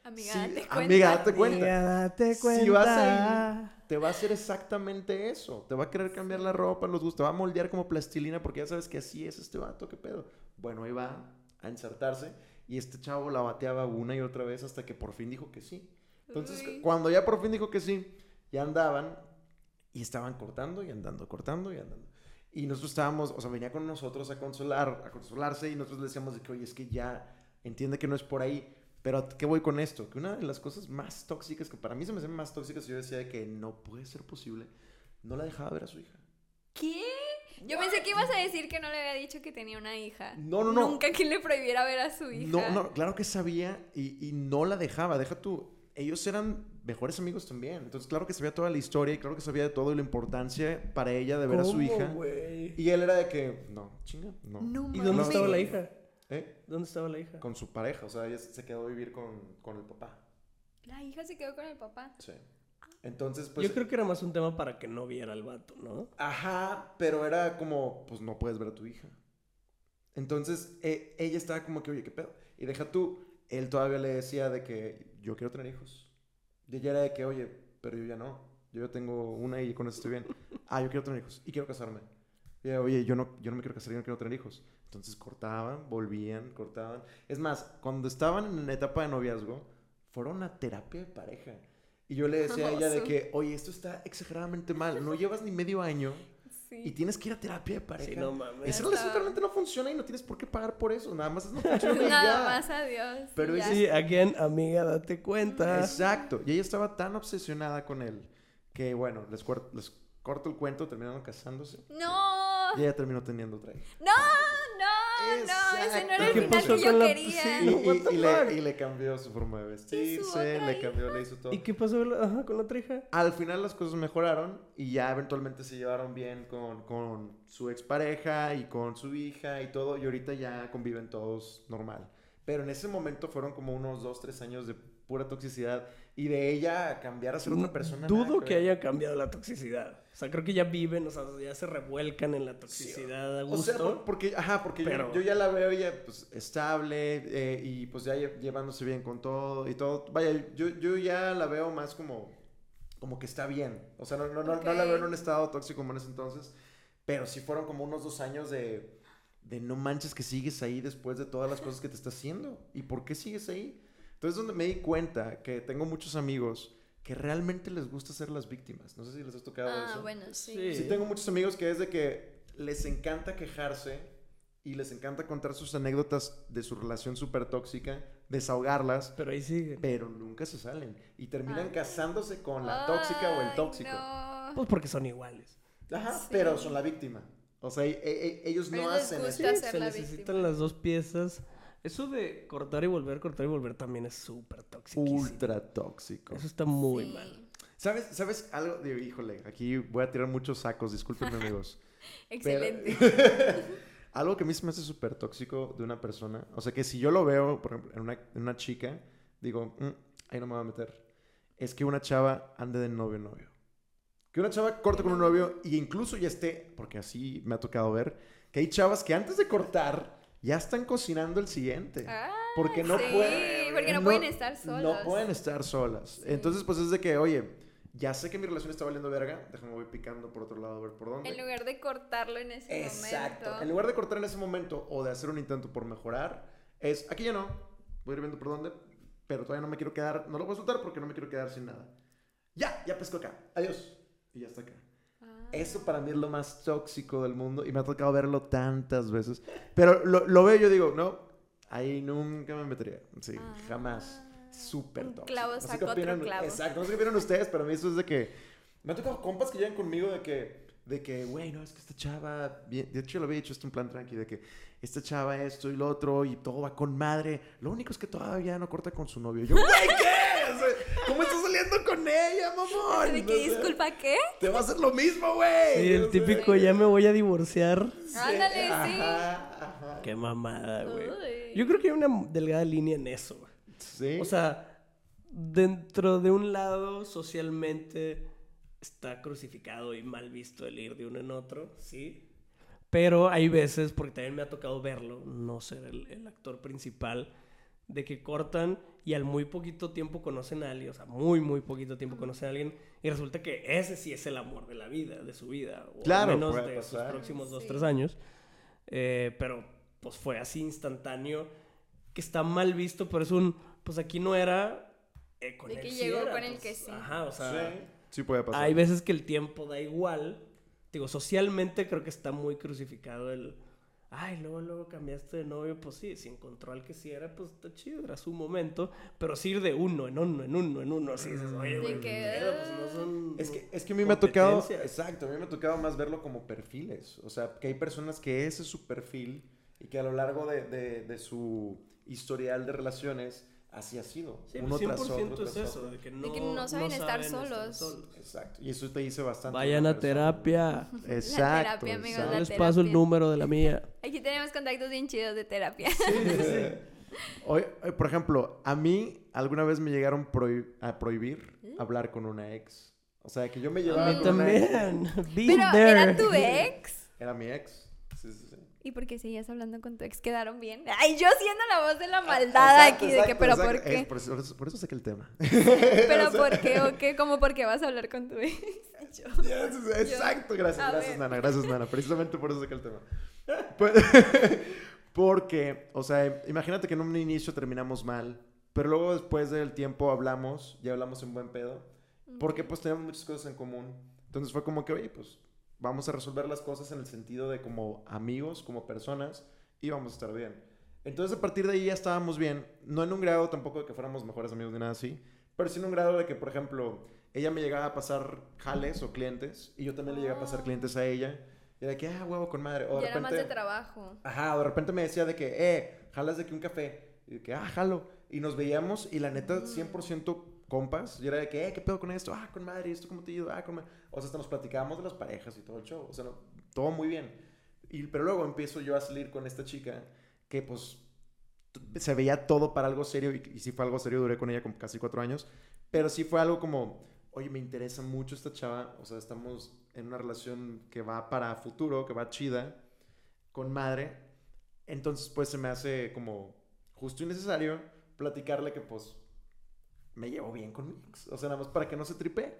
Amiga, Sí, date cuenta. amiga, date cuenta. Amiga, date cuenta. Si vas ahí, te va a hacer exactamente eso. Te va a querer cambiar la ropa, los gustos, te va a moldear como plastilina porque ya sabes que así es este vato, qué pedo. Bueno, ahí va a ensartarse y este chavo la bateaba una y otra vez hasta que por fin dijo que sí. Entonces, Uy. cuando ya por fin dijo que sí, ya andaban y estaban cortando y andando, cortando y andando. Y nosotros estábamos, o sea, venía con nosotros a consolar, a consolarse y nosotros le decíamos de que, oye, es que ya entiende que no es por ahí. Pero ¿a qué voy con esto? Que una de las cosas más tóxicas, que para mí se me hacen más tóxicas, yo decía de que no puede ser posible, no la dejaba ver a su hija. ¿Qué? Yo pensé que ibas a decir que no le había dicho que tenía una hija. No, no, no. Nunca que le prohibiera ver a su hija. No, no, claro que sabía y, y no la dejaba. Deja tú, ellos eran mejores amigos también. Entonces, claro que sabía toda la historia y claro que sabía de todo y la importancia para ella de ver a su ¿Cómo, hija. güey? Y él era de que, no, chinga, no. No ¿Y dónde estaba la hija? ¿Eh? ¿Dónde estaba la hija? Con su pareja, o sea, ella se quedó a vivir con, con el papá. La hija se quedó con el papá. Sí. Entonces, pues. Yo creo que era más un tema para que no viera al vato, ¿no? Ajá, pero era como, pues no puedes ver a tu hija. Entonces, e- ella estaba como que, oye, ¿qué pedo? Y deja tú, él todavía le decía de que yo quiero tener hijos. Y ella era de que, oye, pero yo ya no. Yo ya tengo una y con eso estoy bien. Ah, yo quiero tener hijos y quiero casarme. Y ella, oye, yo no, yo no me quiero casar, yo no quiero tener hijos. Entonces cortaban, volvían, cortaban. Es más, cuando estaban en la etapa de noviazgo, fueron a terapia de pareja. Y yo le decía a ella de que, oye, esto está exageradamente mal. No llevas ni medio año y Sí. tienes que ir a terapia de pareja. Sí, no mames. Esa relación realmente no funciona y no tienes por qué pagar por eso. Nada más es no [laughs] funciona y Nada ya. más adiós. Pero ya. Sí, again, amiga, date cuenta. Exacto. Y ella estaba tan obsesionada con él que, bueno, les, les corto el cuento, terminaron casándose. No, Y ella terminó teniendo otra hija. no, no, no, ese no era el ¿Qué final que yo la- quería. sí, Y, y- y le, y le cambió su forma de vestirse, le cambió, le hizo todo. ¿Y qué pasó ajá, con la otra hija? Al final las cosas mejoraron y ya eventualmente se llevaron bien con, con su expareja y con su hija y todo. Y ahorita ya conviven todos normal. Pero en ese momento fueron como unos dos, tres años de pura toxicidad y de ella a cambiar a ser otra persona. Dudo nada que haya cambiado la toxicidad. O sea, creo que ya viven, o sea, ya se revuelcan en la toxicidad a O gusto. sea, por- porque, ajá, porque yo- Pero- yo, ya la veo ella pues, estable eh, y pues ya lle- llevándose bien con todo y todo. Vaya, yo, yo ya la veo más como, como que está bien. O sea, no, no, no, no la veo en un estado tóxico como en ese entonces. Pero sí fueron como unos dos años de, de no manches que sigues ahí después de todas las cosas que te está haciendo. ¿Y por qué sigues ahí? Entonces donde me di cuenta que tengo muchos amigos que realmente les gusta ser las víctimas. No sé si les has tocado Ah, eso. bueno, sí. Sí. Sí, tengo muchos amigos que es de que les encanta quejarse y les encanta contar sus anécdotas de su relación súper tóxica, desahogarlas, Pero ahí sigue. pero nunca se salen y terminan casándose con la tóxica o el tóxico. no. Pues porque son iguales. Ajá, Sí. pero son la víctima. O sea, e- e- ellos no les hacen gusta eso. ser se la necesitan víctima. las dos piezas. Eso de cortar y volver, cortar y volver también es súper tóxico. Ultra tóxico. Eso está muy Sí. mal. ¿Sabes, ¿Sabes algo? Digo, híjole, aquí voy a tirar muchos sacos, discúlpenme [laughs] amigos. Pero- Excelente. [laughs] Algo que a mí se me hace súper tóxico de una persona. O sea, que si yo lo veo, por ejemplo, en una, en una chica, digo, "Mm, ahí no me va a meter. Es que una chava ande de novio en novio. Que una chava corte con un novio y incluso ya esté, porque así me ha tocado ver, que hay chavas que antes de cortar ya están cocinando el siguiente. Ah, porque no sí, pueden. porque no pueden estar solos. No pueden estar solas. Entonces, pues es de que, oye, ya sé que mi relación está valiendo verga, déjame voy picando por otro lado a ver por dónde. En lugar de cortarlo en ese Exacto. momento. En lugar de cortar en ese momento o de hacer un intento por mejorar, es aquí ya no, voy a ir viendo por dónde, pero todavía no me quiero quedar, no lo voy a soltar porque no me quiero quedar sin nada. Ya, ya pesco acá, adiós. Y ya está acá. Eso para mí es lo más tóxico del mundo y me ha tocado verlo tantas veces. Pero lo, lo veo y yo digo, no, ahí nunca me metería. Sí, Ah. jamás. Súper Un tóxico. clavo No sé otro clavo. Exacto, no sé qué opinan ustedes, pero a mí eso es de que... Me ha tocado compas que llegan conmigo de que, de que, güey, no, es que esta chava... bien- De hecho, yo lo había dicho esto en plan tranqui, de que esta chava esto y lo otro y todo va con madre. Lo único es que todavía no corta con su novio. Yo, güey, ¿qué? ¿Cómo saliendo con ella, mamón? ¿De sea, disculpa qué? Te va a hacer lo mismo, güey. Sí, el típico ya me voy a divorciar. Ándale, sí. Ajá, ajá. Qué mamada, güey. Yo creo que hay una delgada línea en eso. güey. Sí. O sea, dentro de un lado, socialmente está crucificado y mal visto el ir de uno en otro, sí. Pero hay veces, porque también me ha tocado verlo, no ser el, el actor principal, de que cortan y al muy poquito tiempo conocen a alguien, o sea, muy, muy poquito tiempo conocen a alguien y resulta que ese sí es el amor de la vida, de su vida, o Claro, al menos de sus pasar. próximos dos, Sí. tres años. Eh, pero pues fue así instantáneo, que está mal visto, pero es un, pues aquí no era... eh, con De él que sí llegó era, con el pues, que sí. Ajá, o sea... sí, sí puede pasar. Hay veces que el tiempo da igual. Digo, socialmente creo que está muy crucificado el. Ay, luego, luego cambiaste de novio. Pues sí, si encontró al que sí era, pues está chido, era su momento. Pero sí ir de uno en uno, en uno, en uno. Así dices, oye, De güey, que, ¿qué pedo? Pues no son. Es que, es que a mí me ha tocado, exacto, a mí me ha tocado más verlo como perfiles. O sea, que hay personas que ese es su perfil y que a lo largo de, de- de su historial de relaciones así ha sido. Sí, uno pues 100% tras otro, es tras eso, otro. de que no, que no saben estar solos. Exacto. Y eso te dice bastante. Vayan de a [laughs] la terapia. Exacto. terapia, amigos, exacto. la les paso el terapia. número de la mía. [laughs] Aquí tenemos contactos bien chidos de terapia. [laughs] Oye, eh, por ejemplo, a mí alguna vez me llegaron prohi- a prohibir ¿Mm? hablar con una ex. O sea, que yo me A llevaba mí con una ex. Pero there. era tu ex. Era mi ex. ¿Y por qué seguías hablando con tu ex? ¿Quedaron bien? Ay, yo siendo la voz de la maldad Exacto, aquí, de que, exacto, pero exacto. ¿por qué? Es por, eso, por eso- el tema. ¿Pero [laughs] por qué o qué? ¿Cómo por qué vas a hablar con tu ex? [laughs] Yo. Yes, exacto, gracias, gracias, ver. Nana, gracias, Nana. [laughs] Precisamente por eso saqué el tema. Pues, porque, o sea, imagínate que en un inicio terminamos mal, pero luego después del tiempo hablamos, ya hablamos en buen pedo, porque pues tenemos muchas cosas en común. Entonces fue como que, oye, pues vamos a resolver las cosas en el sentido de como amigos, como personas, y vamos a estar bien. Entonces a partir de ahí ya estábamos bien, no en un grado tampoco de que fuéramos mejores amigos ni nada así, pero sí en un grado de que, por ejemplo, ella me llegaba a pasar jales o clientes, y yo también le llegaba a pasar Ah. clientes a ella, y era de que, ah, huevo, con madre. O de Ya era más de repente, trabajo. ajá, o de repente me decía de que, eh, jalas de que un café, y de que, ah, jalo. Y nos veíamos, y la neta, 100% compas, y era de que, eh, ¿qué pedo con esto? Ah, con madre, ¿y esto cómo te ayuda? Ah, con madre. O sea, hasta nos platicábamos de las parejas y todo el show, o sea, todo muy bien. Pero luego empiezo yo a salir con esta chica, que pues se veía todo para algo serio y, y sí fue algo serio, duré con ella como casi cuatro años, pero sí fue algo como, oye, me interesa mucho esta chava, o sea, estamos en una relación que va para futuro, que va chida, con madre, entonces pues se me hace como justo y necesario platicarle que pues me llevo bien con mi ex, o sea, nada más para que no se tripe.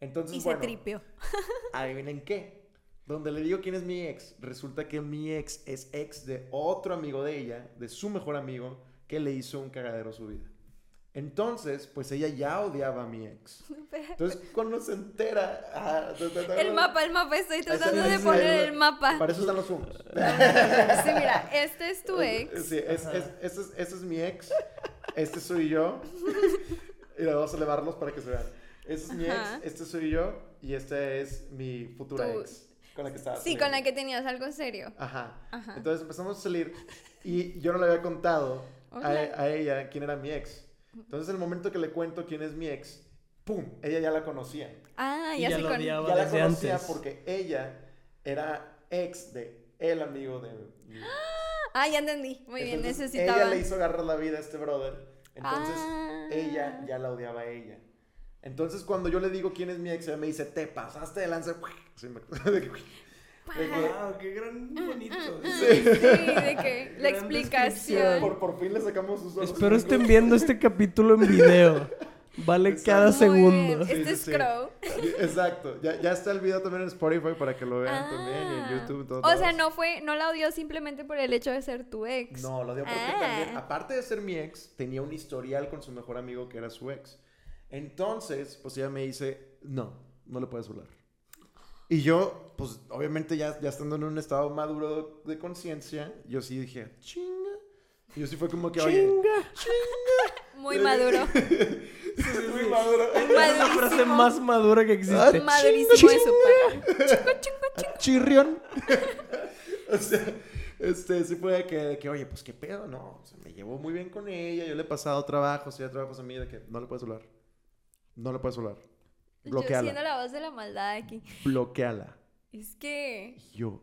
Entonces, Y se bueno, tripió. [laughs] adivinen qué. Donde le digo quién es mi ex, resulta que mi ex es ex de otro amigo de ella, de su mejor amigo, que le hizo un cagadero a su vida. Entonces, pues ella ya odiaba a mi ex. [laughs] Entonces, cuando se entera... ah, El mapa, el mapa, estoy tratando de poner el mapa. Para eso están los humos. [laughs] Sí, mira, este es tu ex. Sí, es, es, es, ese es mi ex. Este soy yo. Y le vamos a elevarlos para que se vean. Este es mi ex, Ajá. este soy yo. Y esta es mi futura Tu- ex. Con la que estaba Sí, con saliendo. la que tenías algo serio. Ajá. Ajá. Entonces empezamos a salir y yo no le había contado a, Hola. a ella quién era mi ex. Entonces, el momento que le cuento quién es mi ex, ¡pum! Ella ya la conocía. Ah, ya ya lo con... Ya la conocía antes. porque ella era ex de el amigo de mi [gasps] Ah, ya entendí. Muy bien, Entonces, necesitaba. Ella le hizo agarrar la vida a este brother. Entonces, Ah. ella ya la odiaba a ella. Entonces, cuando yo le digo quién es mi ex, ella me dice, te pasaste de lanza. [laughs] Así me- de que- de que- Wow, [laughs] qué gran bonito. Sí. Sí, de que [laughs] la explicación. por, por fin le sacamos sus ojos. Espero estén viendo este capítulo en video. Vale cada segundo. Sí, Este es sí. Crow. Exacto. Ya, ya está el video también en Spotify para que lo vean también y en Ah. YouTube. en todos O sea, no fue, no la odió simplemente por el hecho de ser tu ex. No, lo dio porque Ah. también, aparte de ser mi ex, tenía un historial con su mejor amigo que era su ex. Entonces, pues ella me dice, no, no le puedes hablar. Y yo, pues obviamente ya, ya estando en un estado maduro de conciencia, yo sí dije, chinga. Y yo sí fue como que, oye, [laughs] Muy maduro. sí, sí, muy maduro. Es la frase más madura que existe. Madurísimo de su parte. Chingo, chingo, chirrión. [laughs] o sea, este, sí fue de que, de que, oye, pues qué pedo, no, o sea, me llevo muy bien con ella, yo le he pasado trabajos, ella trabajos a mí, de que no le puedes hablar. No le puedes hablar. Yo siendo Bloqueala. la voz de la maldad aquí. Bloqueala. Es que... Yo.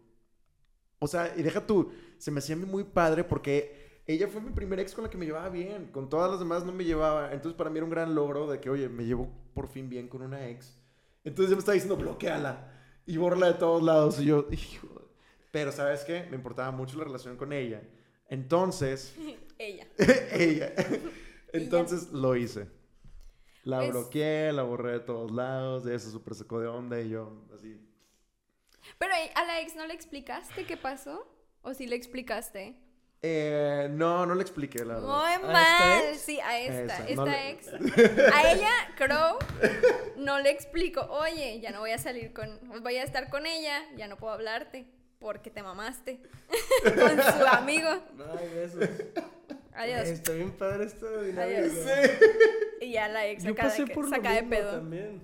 O sea, y deja tú, se me hacía a mí muy padre porque ella fue mi primer ex con la que me llevaba bien. Con todas las demás no me llevaba. Entonces para mí era un gran logro de que, oye, me llevo por fin bien con una ex. Entonces ella me estaba diciendo, bloqueala. Y borla de todos lados. Y yo, hijo. Pero ¿sabes qué? Me importaba mucho la relación con ella. Entonces, [laughs] Ella. [laughs] ella. [laughs] Entonces lo hice. La Pues- bloqueé, la borré de todos lados. Ella se súper sacó de onda y yo así. Pero a la ex no le explicaste qué pasó. ¿O sí le explicaste? Eh, no, no le expliqué, la verdad. Muy mal. ex? Sí, a esta. Esa, esta no le- ex. [laughs] A ella, Crow, no le explico. Oye, ya no voy a salir con. Voy a estar con ella. Ya no puedo hablarte. Porque te mamaste. [laughs] con su amigo. Ay, besos. Adiós. Está bien padre esta dinámica. Adiós. Y ya la ex Yo saca, pasé de, por lo saca de mismo pedo. también.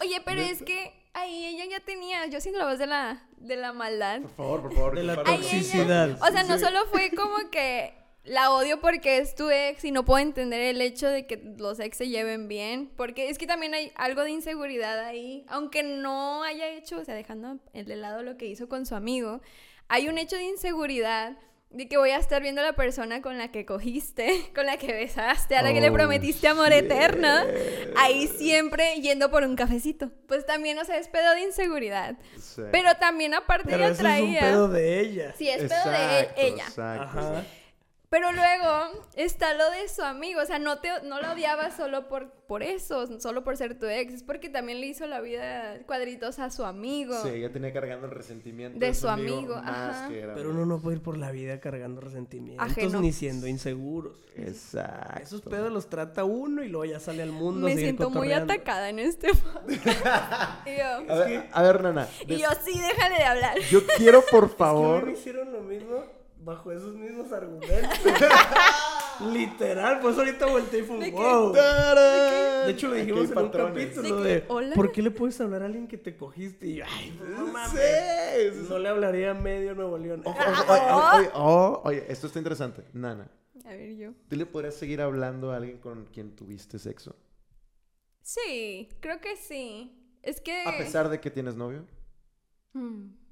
Oye, pero es que ahí ella ya tenía. Yo siento la voz de la, de la maldad. Por favor, por favor. De la. Ahí ella- toxicidad. O sea, no solo fue como que la odio porque es tu ex y no puedo entender el hecho de que los ex se lleven bien. Porque es que también hay algo de inseguridad ahí. Aunque no haya hecho, o sea, dejando el de lado lo que hizo con su amigo, hay un hecho de inseguridad. De que voy a estar viendo a la persona con la que cogiste, [laughs] con la que besaste, a la que le Oh, prometiste amor shit. eterno, ahí siempre yendo por un cafecito. Pues también, o sea, es pedo de inseguridad. Sí. Pero también aparte Pero ella eso es un traía... pedo de ella. Sí, es pedo de ella. exacto. Ajá. Pero luego está lo de su amigo, o sea, no, te, no la odiaba solo por, por eso, solo por ser tu ex, es porque también le hizo la vida cuadritos a su amigo. Sí, ella tenía cargando el resentimiento De su amigo, más ajá. que era Pero uno no puede ir por la vida cargando resentimientos Ajeno. ni siendo inseguros. Exacto. Esos pedos los trata uno y luego ya sale al mundo. Me siento muy atacada en este [laughs] y yo, A ver, a ver, Nana. y yo, sí, déjale de hablar. Yo quiero, por Es que favor. me hicieron lo mismo bajo esos mismos argumentos. [laughs] Literal, pues ahorita volteé y fue ¿De wow. De hecho, lo Aquí dijimos en un capítulo ¿De. ¿por qué le puedes hablar a alguien que te cogiste? Y yo, ay, pues, no mames. No le hablaría a medio Nuevo León. Ojo, [laughs] ojo, oye, oye, oh, oye, esto está interesante. Nana, A ver, yo. ¿tú le podrías seguir hablando a alguien con quien tuviste sexo? Sí, creo que sí. Es que... A pesar de que tienes novio. Hmm.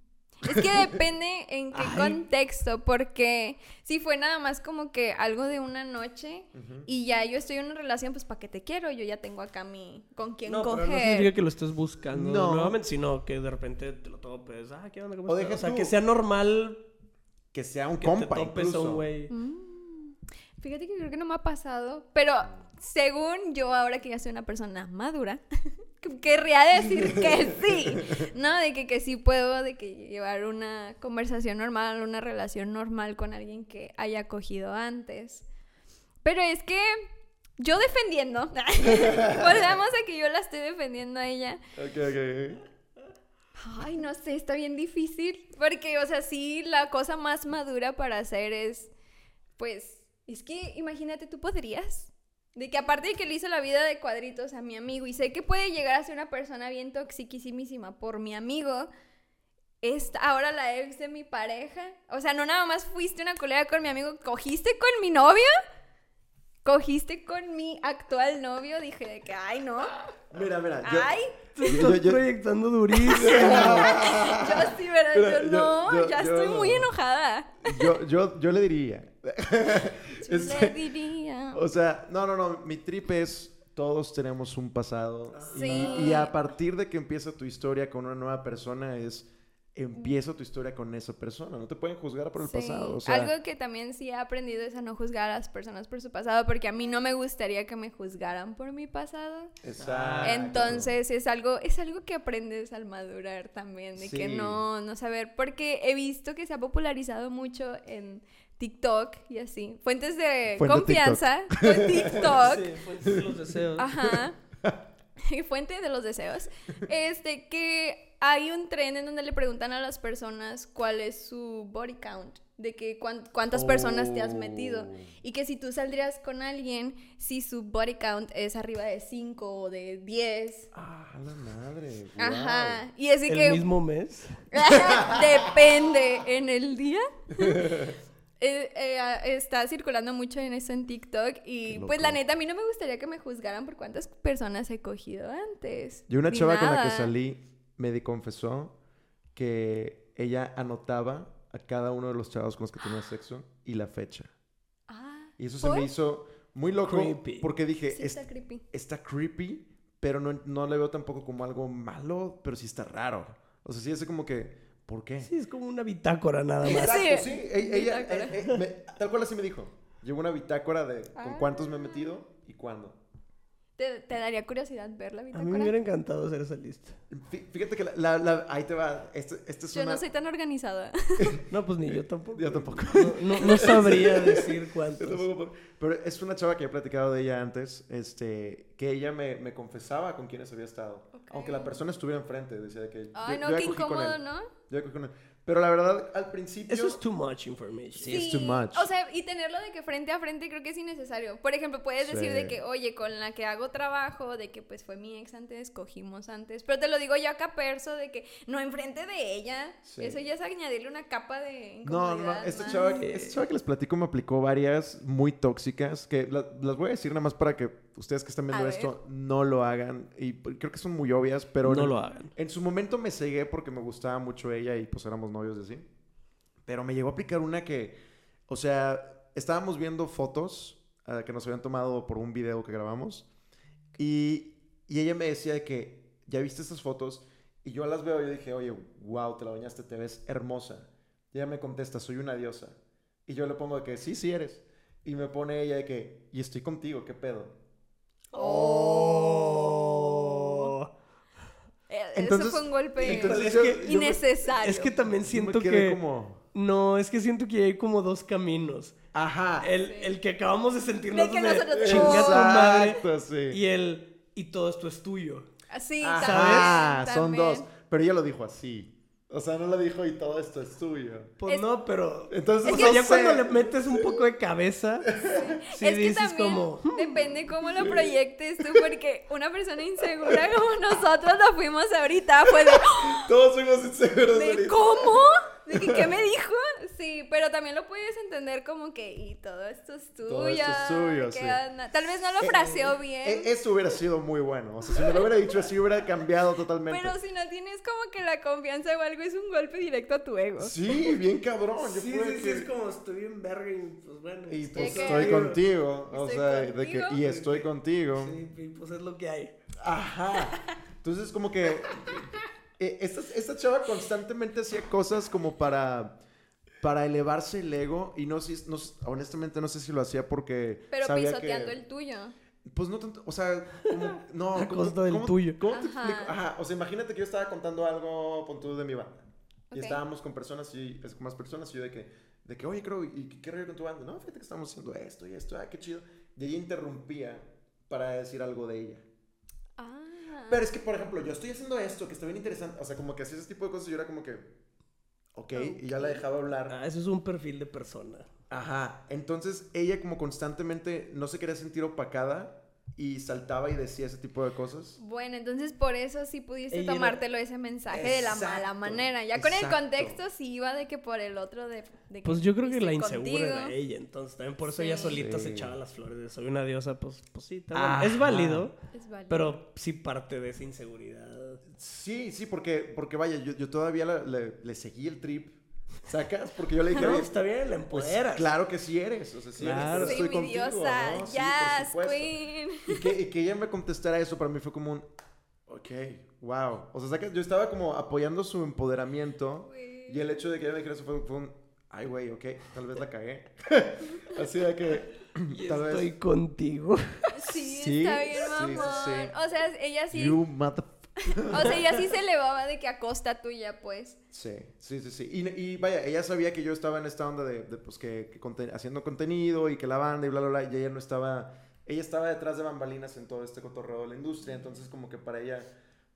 Es que depende en qué Ay. contexto, porque si fue nada más como que algo de una noche y ya yo estoy en una relación, pues ¿para qué te quiero? Yo ya tengo acá mi con quién No, pero no coger. significa que lo estés buscando No. nuevamente, sino que de repente te lo topes. Ah, ¿qué onda? ¿Cómo O deja O sea, tú. que sea normal Que sea un que compa, te topes a incluso. un güey. Mm. Fíjate que creo que no me ha pasado, pero según yo ahora que ya soy una persona madura, [laughs] querría decir [laughs] que sí, ¿no? De que, que sí puedo, de que llevar una conversación normal, una relación normal con alguien que haya cogido antes. Pero es que yo defendiendo, [laughs] volvamos a que yo la estoy defendiendo a ella. Ok, ok. Ay, no sé, está bien difícil. Porque, o sea, sí, la cosa más madura para hacer es, pues, es que imagínate, tú podrías. De que aparte de que le hizo la vida de cuadritos a mi amigo y sé que puede llegar a ser una persona bien toxiquísima por mi amigo, es ahora la ex de mi pareja. O sea, no nada más fuiste una culera con mi amigo, cogiste con mi novio, cogiste con mi actual novio. Dije de que, ay, no, Mira, mira. Yo, ay. Te [laughs] Yo- estás yo- proyectando durísimo. [laughs] Yo sí. Mira, Yo yo- no, yo- ya yo estoy no. muy enojada. yo, yo, yo le diría. [laughs] Este, diría. O sea, no, no, no. Mi trip es. Todos tenemos un pasado. Sí. Y, a partir de que empieza tu historia con una nueva persona, es. Empieza tu historia con esa persona. No te pueden juzgar por el Sí. pasado. O sea, Algo que también sí he aprendido es a no juzgar a las personas por su pasado, porque a mí no me gustaría que me juzgaran por mi pasado. Exacto. Entonces es algo, es algo que aprendes al madurar también, de que no, no saber, porque he visto que se ha popularizado mucho en TikTok y así. Fuentes de Fuente confianza con TikTok. Sí, fuentes de los deseos. Ajá. [laughs] Fuente de los deseos. Este, que hay un tren en donde le preguntan a las personas cuál es su body count, de que cuán- cuántas personas te has metido. Oh. Y que si tú saldrías con alguien, si su body count es arriba de 5 o de 10. Ah, la madre. Ajá. Y así El que mismo mes. [laughs] depende en el día. [laughs] Eh, eh, ah, está circulando mucho en eso en TikTok y pues la neta a mí no me gustaría que me juzgaran por cuántas personas he cogido antes. Yo una chava con la que salí me di- confesó que ella anotaba a cada uno de los chavos con los que tenía [gasps] sexo y la fecha. Y eso se me hizo muy loco Creepy. porque dije, Sí, "Es- está creepy. está creepy, pero no, no le veo tampoco como algo malo, pero sí está raro. O sea, sí es como que, ¿por qué? Sí, es como una bitácora nada más. Exacto, Sí. sí. Ella, eh, eh, me- tal cual así me dijo. Llevo una bitácora de con Ah. cuántos me he metido y cuándo. ¿Te, te daría curiosidad ver la A mí me hubiera encantado hacer esa lista. Fí- Fíjate que la, la- la- ahí te va. Este, este es Yo una... no soy tan organizada. [laughs] No, pues ni yo tampoco. Yo tampoco. No, no- no sabría [laughs] decir Yo cuántos. tampoco, Pero es una chava que he platicado de ella antes, este, que ella me, me confesaba con quienes había estado. Ok. Aunque la persona estuviera enfrente, decía que... Ay, yo- no, yo qué incómodo. ¿no? Yo cogí con él. Pero la verdad, al principio... Eso es too much information. Sí, es too much. O sea, y tenerlo de que frente a frente creo que es innecesario. Por ejemplo, puedes decir Sí. de que, oye, con la que hago trabajo, de que pues fue mi ex antes, cogimos antes. Pero te lo digo yo acá perso, de que no enfrente de ella. Sí. Eso ya es añadirle una capa de No, no, Esta chava, que- esta chava que les platico me aplicó varias muy tóxicas que la- las voy a decir nada más para que ustedes que están viendo A esto no lo hagan. Y creo que son muy obvias, pero... no en- lo hagan. En su momento me cegué porque me gustaba mucho ella y pues éramos novios de así. Pero me llegó a aplicar una que, o sea, estábamos viendo fotos ah, que nos habían tomado por un video que grabamos y, y ella me decía de que, ¿ya viste estas fotos? Y yo las veo y yo dije, oye, wow, te la bañaste, te ves hermosa. Y ella me contesta, soy una diosa. Y yo le pongo de que, sí, sí eres. Y me pone ella de que, y estoy contigo, ¿qué pedo? Oh. Entonces- Eso fue un golpe entonces es yo- que- yo me- innecesario. Es que también siento que... como, No, es que siento que hay como dos caminos. ajá. El, Sí. el que acabamos de sentir De que nosotros nosotros- chinga tu madre. Exacto, sí. Y el, y todo esto es tuyo. Sí, Ajá, también, son dos. Pero ella lo dijo así. O sea, no lo dijo y todo esto es tuyo. Pues Es- no, pero... Entonces, O sea, ya sé. cuando le metes un poco de cabeza, [laughs] sí es que dices también como... "Hmm". depende cómo lo proyectes tú, porque una persona insegura como nosotros lo fuimos ahorita fue de, Todos fuimos inseguros de ahorita. ¿cómo? ¿De que, qué me dijo? Sí, pero también lo puedes entender como que, y todo esto es tuyo. Todo esto es tuyo, ¿qué sí. Tal vez no lo fraseó bien, E- Eso hubiera sido muy bueno. O sea, si me lo hubiera dicho así, hubiera cambiado totalmente. pero si no tienes como que la confianza o algo, es un golpe directo a tu ego. Sí, bien cabrón. Yo Sí, sí, sí, es como estoy en verga y pues bueno. Y estoy pues que- estoy contigo. O Estoy sea, de que, y estoy contigo. Sí, pues es lo que hay. Ajá. Entonces, como que eh, esta, esta chava constantemente hacía cosas como para, para elevarse el ego y no sé, no, honestamente no sé si lo hacía porque Pero sabía pisoteando que... el tuyo. Pues no tanto, o sea, como, [laughs] no, A ¿cómo- costa del cómo- tuyo. ¿Cómo te Ajá. explico? Ajá, o sea, imagínate que yo estaba contando algo, tú, de mi banda. Y Ok. estábamos con personas y, es- con más personas y yo de que, de que, oye, creo, ¿y qué- qué rollo con tu banda? No, fíjate que estamos haciendo esto y esto, ah, qué chido. Y ella interrumpía para decir algo de ella. Ah. Pero es que, por ejemplo, yo estoy haciendo esto, que está bien interesante. O sea, como que hacía ese tipo de cosas y yo era como que, ok, y ya la dejaba hablar. Ah, eso es un perfil de persona. Ajá. Entonces ella como constantemente no se quería sentir opacada y saltaba y decía ese tipo de cosas. Bueno, entonces por eso sí pudiste Ella era- tomártelo ese mensaje de la mala manera. Ya con el contexto sí iba de que por el otro de, de Pues yo creo que la insegura contigo. era ella, entonces también por eso ella Sí. solita se echaba las flores de soy una diosa, pues, pues sí, bien. es válido, Es válido. pero sí parte de esa inseguridad. Sí, sí, porque, porque vaya, yo, yo todavía le seguí el trip. ¿Sacas? Porque yo le [laughs] dije, No, "Oye, está bien, la pues empoderas. claro que sí eres. O sea, sí Claro. eres, Soy mi estoy contigo, diosa, ¿no? Sí, por yes, queen. Y que, y que ella me contestara eso para mí fue como un, ok, wow. O sea, ¿sacas? yo estaba como apoyando su empoderamiento y el hecho de que ella me dijera eso fue, fue un, ay, güey, ok, tal vez la cagué. [laughs] Así de que, Y [clears throat] tal estoy vez, contigo. Sí, Sí, está bien, sí, sí, mamón. sí. O sea, ella sí, you mother... o sea, ella sí se elevaba de que a costa tuya, pues. Sí, sí, sí, sí. Y, y vaya, ella sabía que yo estaba en esta onda de, de, pues, que, que haciendo contenido y que la banda y bla, bla, bla, y ella no estaba, ella estaba detrás de bambalinas en todo este cotorreo de la industria, entonces como que para ella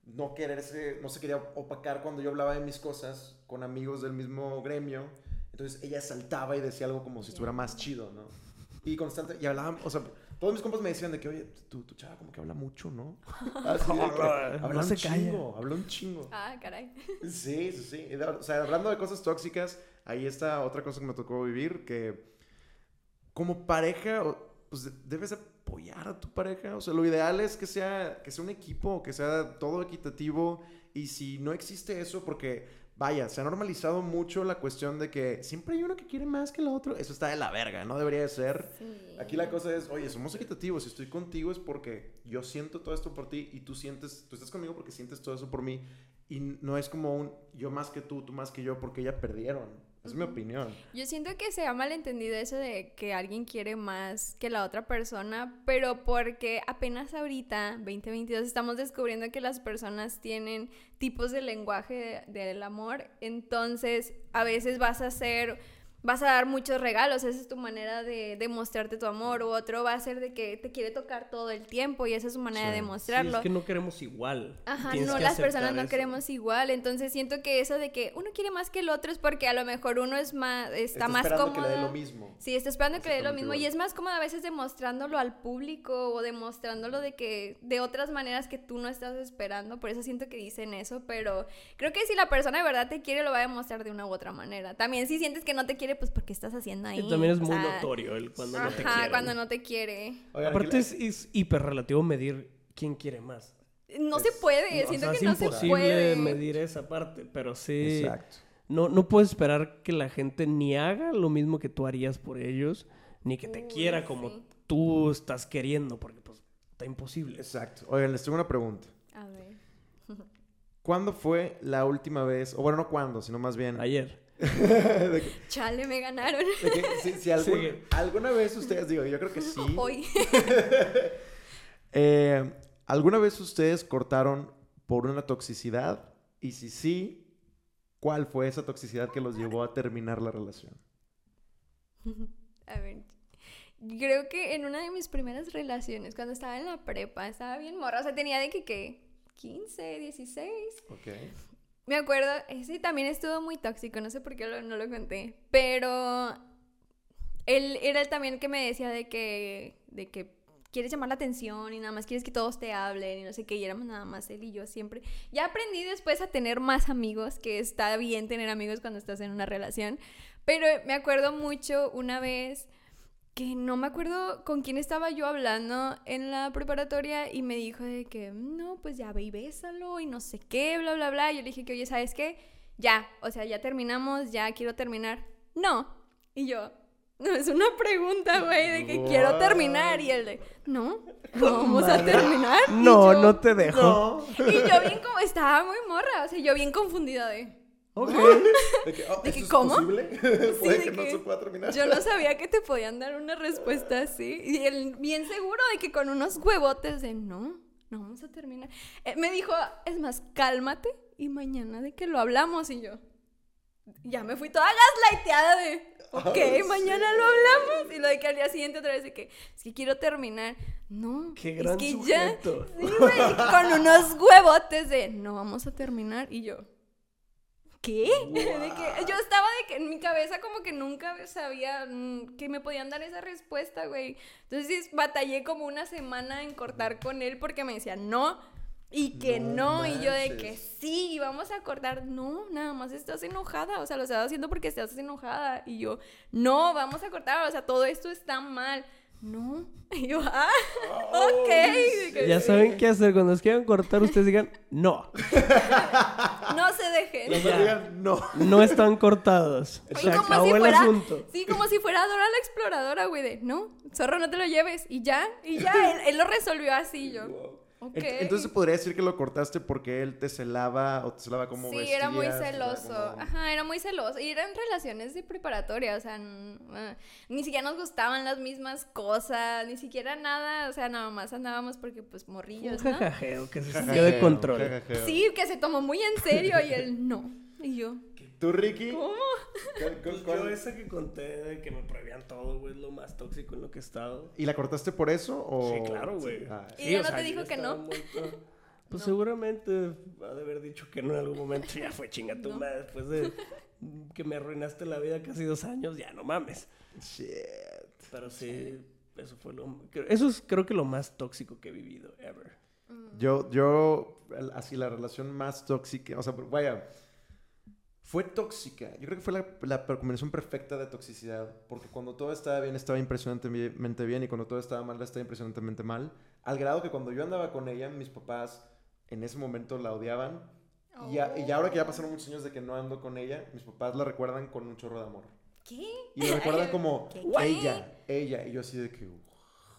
no quererse, no se quería opacar cuando yo hablaba de mis cosas con amigos del mismo gremio, entonces ella saltaba y decía algo como si estuviera más chido, ¿no? Y constante, y hablaban, o sea, todos mis compas me decían de que, oye, tu, tu chava como que habla mucho, ¿no? [laughs] Así de que, habla No un se calla. chingo, habla un chingo. Ah, caray. [laughs] Sí, sí, sí. O sea, hablando de cosas tóxicas, ahí está otra cosa que me tocó vivir, que como pareja, pues de- debes apoyar a tu pareja. O sea, lo ideal es que sea, que sea un equipo, que sea todo equitativo. Y si no existe eso, porque vaya, se ha normalizado mucho la cuestión de que siempre hay uno que quiere más que el otro. Eso está de la verga, no debería de ser. Sí. Aquí la cosa es, oye, somos equitativos. Si estoy contigo es porque yo siento todo esto por ti y tú sientes, tú estás conmigo porque sientes todo eso por mí. Y no es como un yo más que tú, tú más que yo, porque ya perdieron. Es mi opinión. Yo siento que se ha malentendido eso de que alguien quiere más que la otra persona, pero porque apenas ahorita, 2022, estamos descubriendo que las personas tienen tipos de lenguaje de- del amor, entonces a veces vas a hacer, vas a dar muchos regalos, esa es tu manera de demostrarte tu amor, u otro va a ser de que te quiere tocar todo el tiempo y esa es su manera de Sí. Sí, demostrarlo. es que no queremos igual. Ajá, Tienes no, las personas no eso. queremos igual, entonces siento que eso de que uno quiere más que el otro es porque a lo mejor uno es más, está, más esperando cómodo. que le dé lo mismo. Sí, está esperando que le dé lo mismo y igual. es más cómodo a veces demostrándolo al público o demostrándolo de que de otras maneras que tú no estás esperando, por eso siento que dicen eso, pero creo que si la persona de verdad te quiere lo va a demostrar de una u otra manera. También si sientes que no te quiere, pues porque estás haciendo ahí. Y también es O muy sea, notorio el cuando no te Ajá, quieren. cuando no te quiere. Oigan, Aparte la- es, es hiper relativo medir quién quiere más. No Es- se puede, No, o siento sea, que es no se imposible puede. medir esa parte, pero sí... Exacto. No, no puedes esperar que la gente ni haga lo mismo que tú harías por ellos, ni que te Uy, quiera como sí. tú estás queriendo, porque pues está imposible. Exacto. Oigan, les tengo una pregunta. A ver. ¿Cuándo fue la última vez, o bueno, no cuándo, sino más bien, Ayer. [laughs] de que, Chale, me ganaron. de que si, si algún- Sigue. alguna vez ustedes, digo, yo creo que sí, [laughs] Hoy. [laughs] eh, ¿alguna vez ustedes cortaron por una toxicidad? Y si sí, ¿cuál fue esa toxicidad que los llevó a terminar la relación? A ver. Creo que en una de mis primeras relaciones, cuando estaba en la prepa, estaba bien morra. O sea, tenía de que, ¿qué? 15, 16. Ok. Me acuerdo, ese también estuvo muy tóxico, no sé por qué no lo conté. Pero él era el también que me decía de que, de que quieres llamar la atención y nada más quieres que todos te hablen y no sé qué, y éramos nada más él y yo siempre. Ya aprendí después a tener más amigos, que está bien tener amigos cuando estás en una relación. Pero me acuerdo mucho una vez que no me acuerdo con quién estaba yo hablando en la preparatoria y me dijo de que no, pues ya ve y bésalo y no sé qué, bla, bla, bla. Y yo le dije que, oye, ¿sabes qué? Ya, o sea, ya terminamos, ya quiero terminar. No. Y yo, no, [laughs] es una pregunta, güey, de que quiero terminar. Y él de, no, [laughs] no vamos a terminar. No, yo- no te dejo. No. Y yo bien como, estaba muy morra, o sea, yo bien confundida de... Ok. De que, oh, De ¿esto que, es ¿cómo? posible? [laughs] [laughs] ¿Puede de que, no que se pueda terminar? Yo no sabía que te podían dar una respuesta así. Y él bien seguro de que con unos huevotes de no, no vamos a terminar. Eh, me dijo, es más, cálmate y mañana de que lo hablamos. Y yo, ya me fui toda gaslighteada de, [laughs] ok, Ah, mañana sí. lo hablamos. Y lo de que al día siguiente otra vez de que, es que quiero terminar. No, Qué es que sujeto. ya, sí, con unos huevotes de, no vamos a terminar. Y yo, ¿Qué? [laughs] De que yo estaba de que en mi cabeza como que nunca sabía mm, que me podían dar esa respuesta, güey. Entonces batallé como una semana en cortar con él porque me decía no y que No no, y yo de que sí, y vamos a cortar. No, nada más estás enojada, o sea, lo estás haciendo porque estás enojada. Y yo, no, vamos a cortar, o sea, todo esto está mal. No. [laughs] Y yo, ah, ok. Ya sí. saben qué hacer. Cuando os quieran cortar, ustedes digan, no, [laughs] No se dejen. Digan, no. no están cortados. Y Se como acabó si el fuera, asunto. sí, como si fuera Dora la exploradora, güey, de, no, zorro, no te lo lleves, y ya, y ya, [laughs] él, él lo resolvió así, yo. Ent- Entonces se podría decir que lo cortaste porque él te celaba o te celaba como Sí, era muy celoso, como- ajá, era muy celoso, y eran relaciones de preparatoria, o sea, ah, ni siquiera nos gustaban las mismas cosas, ni siquiera nada, o sea, nada más andábamos porque, pues, Un morrillos, ¿no? [laughs] jajajeo que se sintió de control. jajajeo. Sí, que se tomó muy en serio, y él, no, y yo, ¿Tú, Ricky? ¿cómo? ¿Cuál- cuál- Pues yo esa que conté de que me prohibían todo, güey, es lo más tóxico en lo que he estado. ¿Y la cortaste por eso? O... Sí, claro, güey. Ah, ¿Y ella no te dijo yo que no? muy- [laughs] Pues seguramente ha de haber dicho que no en algún momento. Ya fue chinga tu No. madre. Después de que me arruinaste la vida casi dos años, ya no mames. Shit. Pero sí, eso fue lo. Eso es creo que lo más tóxico que he vivido, ever. Yo, yo, el- así la relación más tóxica, o sea, vaya, fue tóxica. Yo creo que fue la, la combinación perfecta de toxicidad, porque cuando todo estaba bien, estaba impresionantemente bien, y cuando todo estaba mal, estaba impresionantemente mal. Al grado que cuando yo andaba con ella, mis papás en ese momento la odiaban, Y, ya, y ahora que ya pasaron muchos años de que no ando con ella, mis papás la recuerdan con un chorro de amor. ¿Qué? Y me recuerdan como ¿Qué? ella, ella. Y yo así de que... "Uf".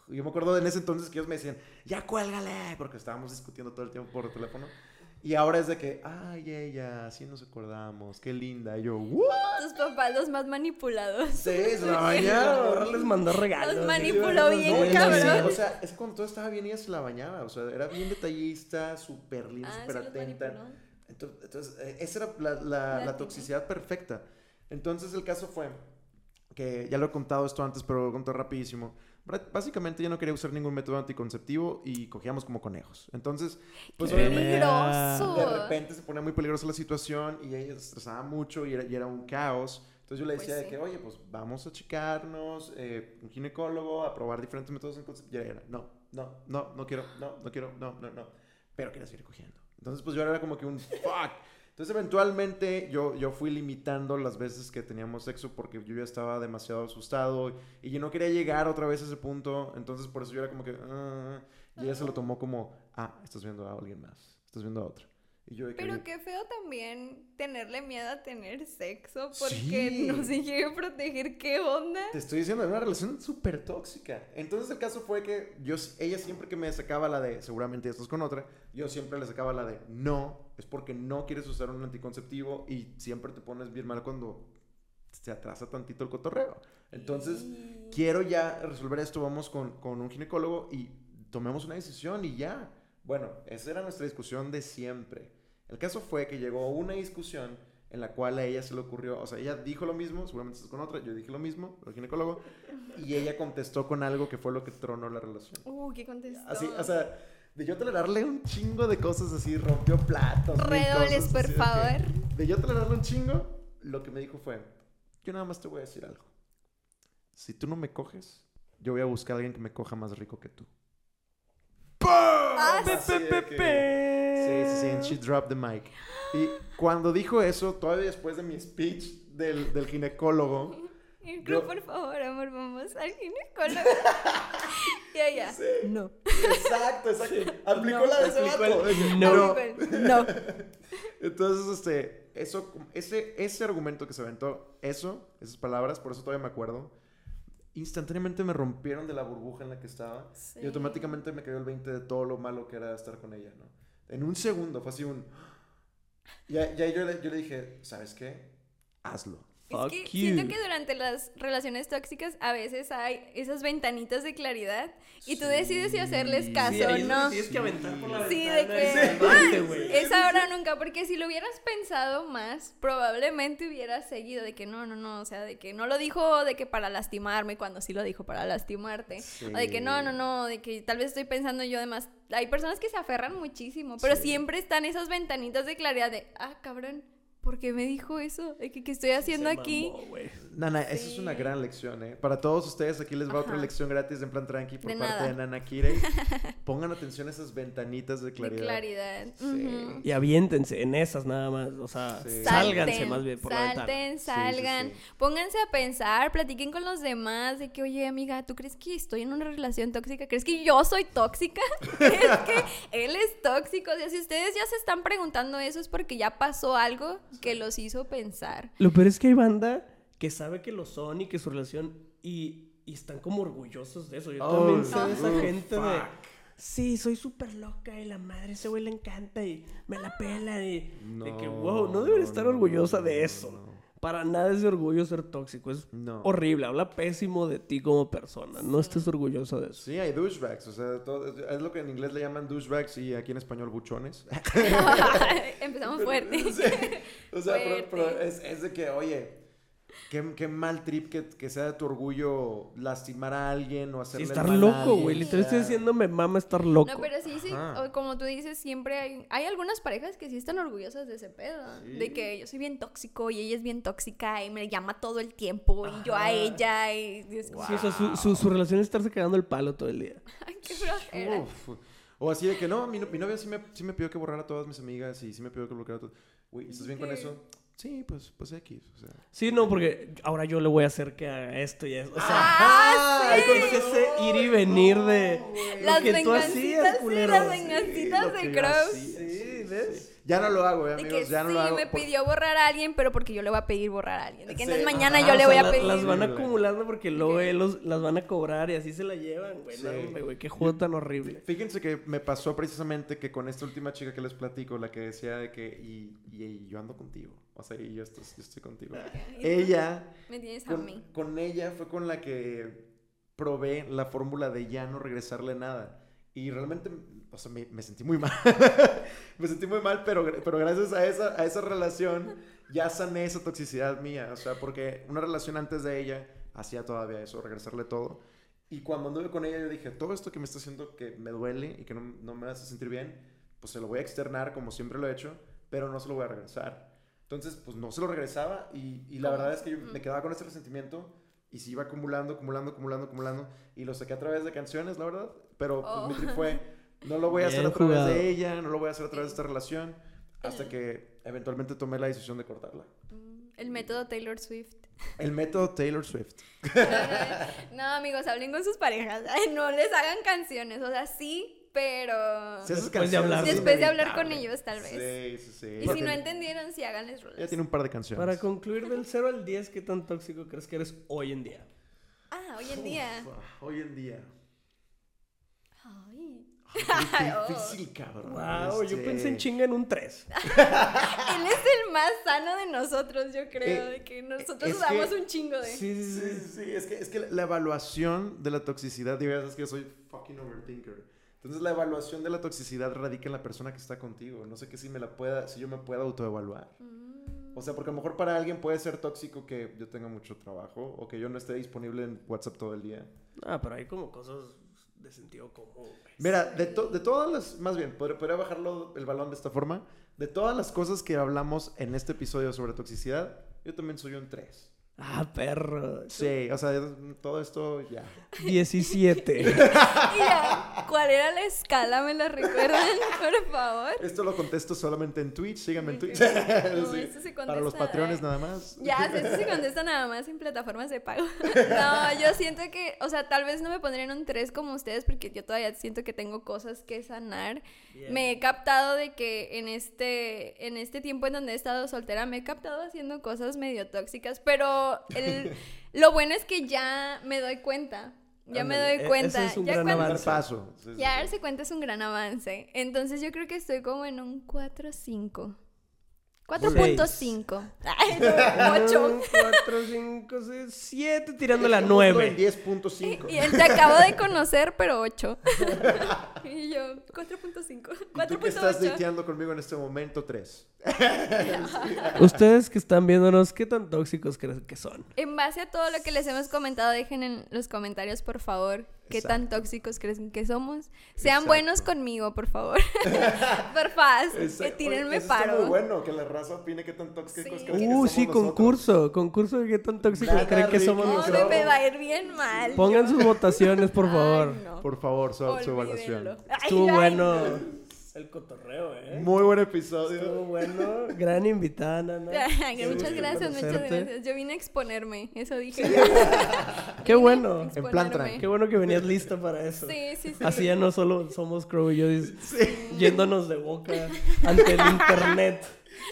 Yo me acuerdo de en ese entonces que ellos me decían, ya cuélgale, porque estábamos discutiendo todo el tiempo por teléfono. Y ahora es de que, ay, ella, así nos acordamos, qué linda. Y yo, ¿what? Tus papás los más manipulados. Sí, se [laughs] la La bañaron. morra les mandó regalos. Los manipuló sí, bien, No, cabrón. sí, o sea, es que cuando todo estaba bien, ella se la bañaba. O sea, era bien detallista, súper linda, Ah, súper atenta. Entonces, entonces, eh, esa era la, la- La toxicidad perfecta. Entonces, el caso fue que ya lo he contado esto antes, pero lo conté rapidísimo. Básicamente, yo no quería usar ningún método anticonceptivo y cogíamos como conejos. Entonces, pues ¡Qué obviamente. peligroso! De repente se ponía muy peligrosa la situación y ella se estresaba mucho y era, y era un caos. Entonces yo le Pues decía de sí. que, oye, pues vamos a checarnos, eh, un ginecólogo, a probar diferentes métodos anticonceptivos. Y era, no, no, no, no quiero, no, no quiero, no, no, no. Pero quería seguir cogiendo. Entonces pues yo era como que un [laughs] fuck. Entonces eventualmente yo, yo fui limitando las veces que teníamos sexo porque yo ya estaba demasiado asustado y yo no quería llegar otra vez a ese punto. Entonces por eso yo era como que... "Ah", y ella se lo tomó como, ah, estás viendo a alguien más, estás viendo a otro. Y yo que, Pero qué feo también tenerle miedo a tener sexo porque Sí. no se quiere proteger. ¿Qué onda? Te estoy diciendo, era una relación súper tóxica. Entonces el caso fue que yo, ella siempre que me sacaba la de, seguramente ya estás con otra, yo siempre le sacaba la de, no, es porque no quieres usar un anticonceptivo y siempre te pones bien mal cuando se atrasa tantito el cotorreo. Entonces, Y- quiero ya resolver esto, vamos con, con un ginecólogo y tomemos una decisión y ya. Bueno, esa era nuestra discusión de siempre. El caso fue que llegó una discusión en la cual a ella se le ocurrió, o sea, ella dijo lo mismo, seguramente estás con otra, yo dije lo mismo, el ginecólogo, y ella contestó con algo que fue lo que tronó la relación. Uh, ¿qué contestó? Así, o sea, de yo tolerarle un chingo de cosas así, rompió platos. Redobles, por así de favor. de yo tolerarle un chingo, lo que me dijo fue, yo nada más te voy a decir algo. Si tú no me coges, yo voy a buscar a alguien que me coja más rico que tú. Ah, Pe, Así pe, de pe, que- pe. Sí, sí, sí, and she dropped the mic. Y cuando dijo eso, todavía después de mi speech del, del ginecólogo, Yo- por favor, amor, vamos al ginecólogo. y ella, no. exacto, exacto, aplicó la de ese Aplicó vato. el No. no. No. Entonces, este, eso, ese, ese argumento que se aventó, eso, esas palabras, por eso todavía me acuerdo, instantáneamente me rompieron de la burbuja en la que estaba Sí. y automáticamente me cayó el 20 de todo lo malo que era estar con ella, ¿no? En un segundo, fue así un... [gasps] Ya, ya yo, le, yo le dije, ¿sabes qué? Hazlo. Es Fuck que you. siento que durante las relaciones tóxicas a veces hay esas ventanitas de claridad y tú decides si hacerles Sí. caso Sí, ahí o es no. Tienes que aventar por la Sí, de ventana y que salvarte, güey. es ahora o nunca, porque si lo hubieras pensado más, probablemente hubieras seguido de que no, no, no, o sea, de que no lo dijo de que para lastimarme cuando sí lo dijo para lastimarte, o de que no, no, no, de que tal vez estoy pensando yo además, hay personas que se aferran muchísimo, pero Sí. siempre están esas ventanitas de claridad de, ah, cabrón, ¿por qué me dijo eso? ¿De que, ¿Qué estoy haciendo Se aquí? Nana, esa es una Sí. gran lección, ¿eh? Para todos ustedes, aquí les va otra lección gratis en plan tranqui por De parte nada. de Nana Kirei. [laughs] Pongan atención a esas ventanitas de De claridad. claridad. Sí. Y aviéntense en esas nada más. O sea, Sí. sálganse Salten, más bien por la ventana. Salten, sí, salgan, sí. pónganse a pensar, platiquen con los demás de que, oye, amiga, ¿tú crees que estoy en una relación tóxica? ¿Crees que yo soy tóxica? [laughs] ¿Crees que él es tóxico? O sea, si ustedes ya se están preguntando eso es porque ya pasó algo que los hizo pensar. Lo peor es que hay banda que sabe que lo son y que su relación y, y están como orgullosos de eso. Yo Oh, también sé de esa gente de fuck. sí, soy súper loca y la madre ese güey le encanta y me la pela y de que No, wow, no debería estar no, orgullosa no, de no, eso. no. Para nada es de orgullo ser tóxico, es No. horrible, habla pésimo de ti como persona, no estés orgulloso de eso. Sí, hay douchebags, o sea, todo- es lo que en inglés le llaman douchebags y aquí en español buchones. [laughs] Empezamos fuerte. [laughs] Sí. [laughs] O sea, pero, es, es de que, oye, qué, qué mal trip que, que sea de tu orgullo lastimar a alguien o Sí, hacerle estar mal a loco, güey, literal estoy sea, diciendo me mama estar loco. No, pero sí, sí, Ajá. como tú dices, siempre hay, hay algunas parejas que sí están orgullosas de ese pedo. Sí. De que yo soy bien tóxico y ella es bien tóxica y me llama todo el tiempo y yo a ella y... y es como, Sí, o sea, su, su, su relación es estarse cagando el palo todo el día. [laughs] Ay, qué flojera. Uf. O así de que no, mi, no- mi novia sí me, sí me pidió que borrara a todas mis amigas y sí me pidió que bloqueara a todas. Güey, ¿estás bien con eso? Sí, pues, pues X. O sea. Sí, no, porque ahora yo le voy a hacer que haga esto y eso. O sea, ¡Ah, hay sí! como que ese ir y venir de lo Las que tú hacías, sí, las vengancitas lo de hacía. Sí, ¿ves? Ya no lo hago, eh, De amigos. que ya no sí, lo hago. me por- pidió borrar a alguien, pero porque yo le voy a pedir borrar a alguien. De que Sí, entonces mañana yo le sea, voy a la- pedir. Las van acumulando porque luego los- las van a cobrar y así se la llevan, güey. Sí. No, hombre, güey, qué juego tan horrible. Fíjense que me pasó precisamente que con esta última chica que les platico, la que decía de que, y, y yo ando contigo. O sea, y yo estoy, yo estoy contigo. [laughs] Ella, Me tienes a con, mí. con ella fue con la que probé la fórmula de ya no regresarle nada. Y realmente, o sea, me, me sentí muy mal. [laughs] me sentí muy mal, pero, pero gracias a esa, a esa relación ya sané esa toxicidad mía. O sea, porque una relación antes de ella hacía todavía eso, regresarle todo. Y cuando anduve con ella, yo dije, todo esto que me está haciendo que me duele y que no, no me hace sentir bien, pues se lo voy a externar como siempre lo he hecho, pero no se lo voy a regresar. Entonces, pues no se lo regresaba y, y la verdad es que yo me quedaba con ese resentimiento y se iba acumulando, acumulando, acumulando, acumulando y lo saqué a través de canciones, la verdad. Pero pues, Oh. mi trip fue, [laughs] no lo voy a hacer Bien a través jugado. de ella, no lo voy a hacer a través de esta relación, hasta que eventualmente tomé la decisión de cortarla. Mm, El método Taylor Swift. El método Taylor Swift. [laughs] no, amigos, hablen con sus parejas. Ay, no les hagan canciones. O sea, sí, pero. Si Después de hablar. es Después de hablar con ellos, tal vez. Sí, sí, sí. Y si no entendieron, sí, háganles rolas. Ella tiene un par de canciones. Para concluir del 0 al 10, ¿qué tan tóxico crees que eres hoy en día? Ah, hoy en día. Uf, hoy en día. Ay. Ay, Oh. qué difícil, cabrón. Wow, yo Este, pensé en chinga en un 3. [laughs] Él es el más sano de nosotros, yo creo. Eh, de que nosotros es usamos que- un chingo de. Sí, sí, Sí, es que, es que la evaluación de la toxicidad, digo, ya sabes que yo soy fucking overthinker. Entonces la evaluación de la toxicidad radica en la persona que está contigo. No sé qué si me la pueda, si yo me pueda autoevaluar. Mm. O sea, porque a lo mejor para alguien puede ser tóxico que yo tenga mucho trabajo o que yo no esté disponible en WhatsApp todo el día. Ah, pero hay como cosas de sentido común, güey. Mira, de, to- de todas las, más bien, podría, podría bajarlo el balón de esta forma. De todas las cosas que hablamos en este episodio sobre toxicidad, yo también soy un 3. Ah, perro. Sí, o sea, todo esto ya. 17. Y ya, ¿cuál era la escala? ¿Me la recuerdan, por favor? Esto lo contesto solamente en Twitch, síganme en. Twitch. No, [laughs] Sí, esto se Para los contesta, patrones eh. nada más. Ya, si [laughs] esto se contesta nada más en plataformas de pago. [laughs] No, yo siento que, o sea, tal vez no me pondría en un 3 como ustedes porque yo todavía siento que tengo cosas que sanar. Me he captado de que en este, en este tiempo en donde he estado soltera, me he captado haciendo cosas medio tóxicas, pero el- [laughs] lo bueno es que ya me doy cuenta. Ya me doy e- cuenta. ese es un ya gran cuando- avance. paso. Sí, sí, ya sí. darse cuenta es un gran avance. Entonces yo creo que estoy como en un 4-5. 4.5. [laughs] Ay, no, 8. 4, 5, 6, 7, tirándole a Dejémoslo 9. En 10.5. Y él te acabo de [laughs] conocer, pero 8. [laughs] y yo, 4.5. ¿Y tú que estás 4.8. dateando conmigo en este momento? 3. Ustedes que están viéndonos, ¿qué tan tóxicos creen que son? En base a todo lo que les hemos comentado, dejen en los comentarios, por favor, qué tan tóxicos creen que somos. Sean Exacto. buenos conmigo, por favor. [laughs] por favor, eh, tírenme está paro. muy bueno, que la raza opine qué tan tóxicos Sí. creen que Uh, somos sí, nosotros. concurso. Concurso de qué tan tóxicos Nada, creen que Ricky, somos no, No, nosotros. me, me va a ir bien mal. Pongan yo. sus votaciones, por favor. Ay, no. Por favor, su, su evaluación. Ay, Estuvo ay, bueno. El cotorreo, ¿eh? Muy buen episodio. Estuvo bueno. Gran invitada, Nana. [laughs] Muchas gracias, muchas gracias. Yo vine a exponerme, eso dije. [laughs] Qué bueno. En plan. Qué bueno que venías lista para eso. Sí, sí, sí. Así ya no solo somos Crow y yo yéndonos de boca [laughs] ante el internet.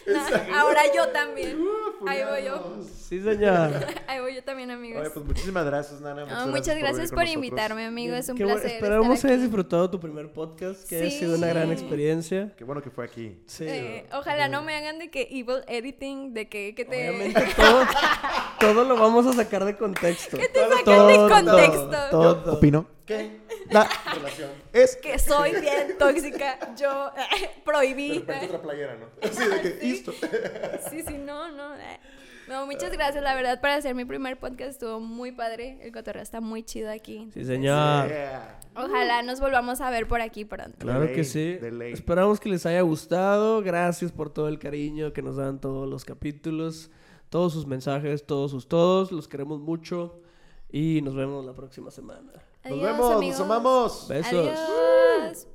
[laughs] Ahora yo también. Uh, Ahí voy yo. Sí, señor. [laughs] Ahí voy yo también, amigos. Oye, pues muchísimas gracias, Nana. Muchas gracias por, invitarme, amigo. Es un Qué bueno. placer. Esperamos estar hayas aquí. disfrutado tu primer podcast, que haya Sí. sido una gran experiencia. Qué bueno que fue aquí. Sí. Eh, ojalá no me hagan de que evil editing, de que, que te. Obviamente todo, [laughs] todo lo vamos a sacar de contexto. te sacan de Todo, contexto? Todo. Opino que la relación es Que soy bien tóxica. Yo eh, de prohibí. repente otra playera, ¿no? [laughs] Así de que, listo. [laughs] Sí, sí, no, no. eh. No, muchas gracias. La verdad, para hacer mi primer podcast estuvo muy padre. El cotorreo está muy chido aquí. Sí, señor. Yeah. Ojalá nos volvamos a ver por aquí pronto. Claro De que sí. de. Esperamos que les haya gustado. Gracias por todo el cariño que nos dan todos los capítulos, todos sus mensajes, todos sus todos. Los queremos mucho y nos vemos la próxima semana. Nos Adiós, vemos, amigos. nos amamos. Besos. Adiós.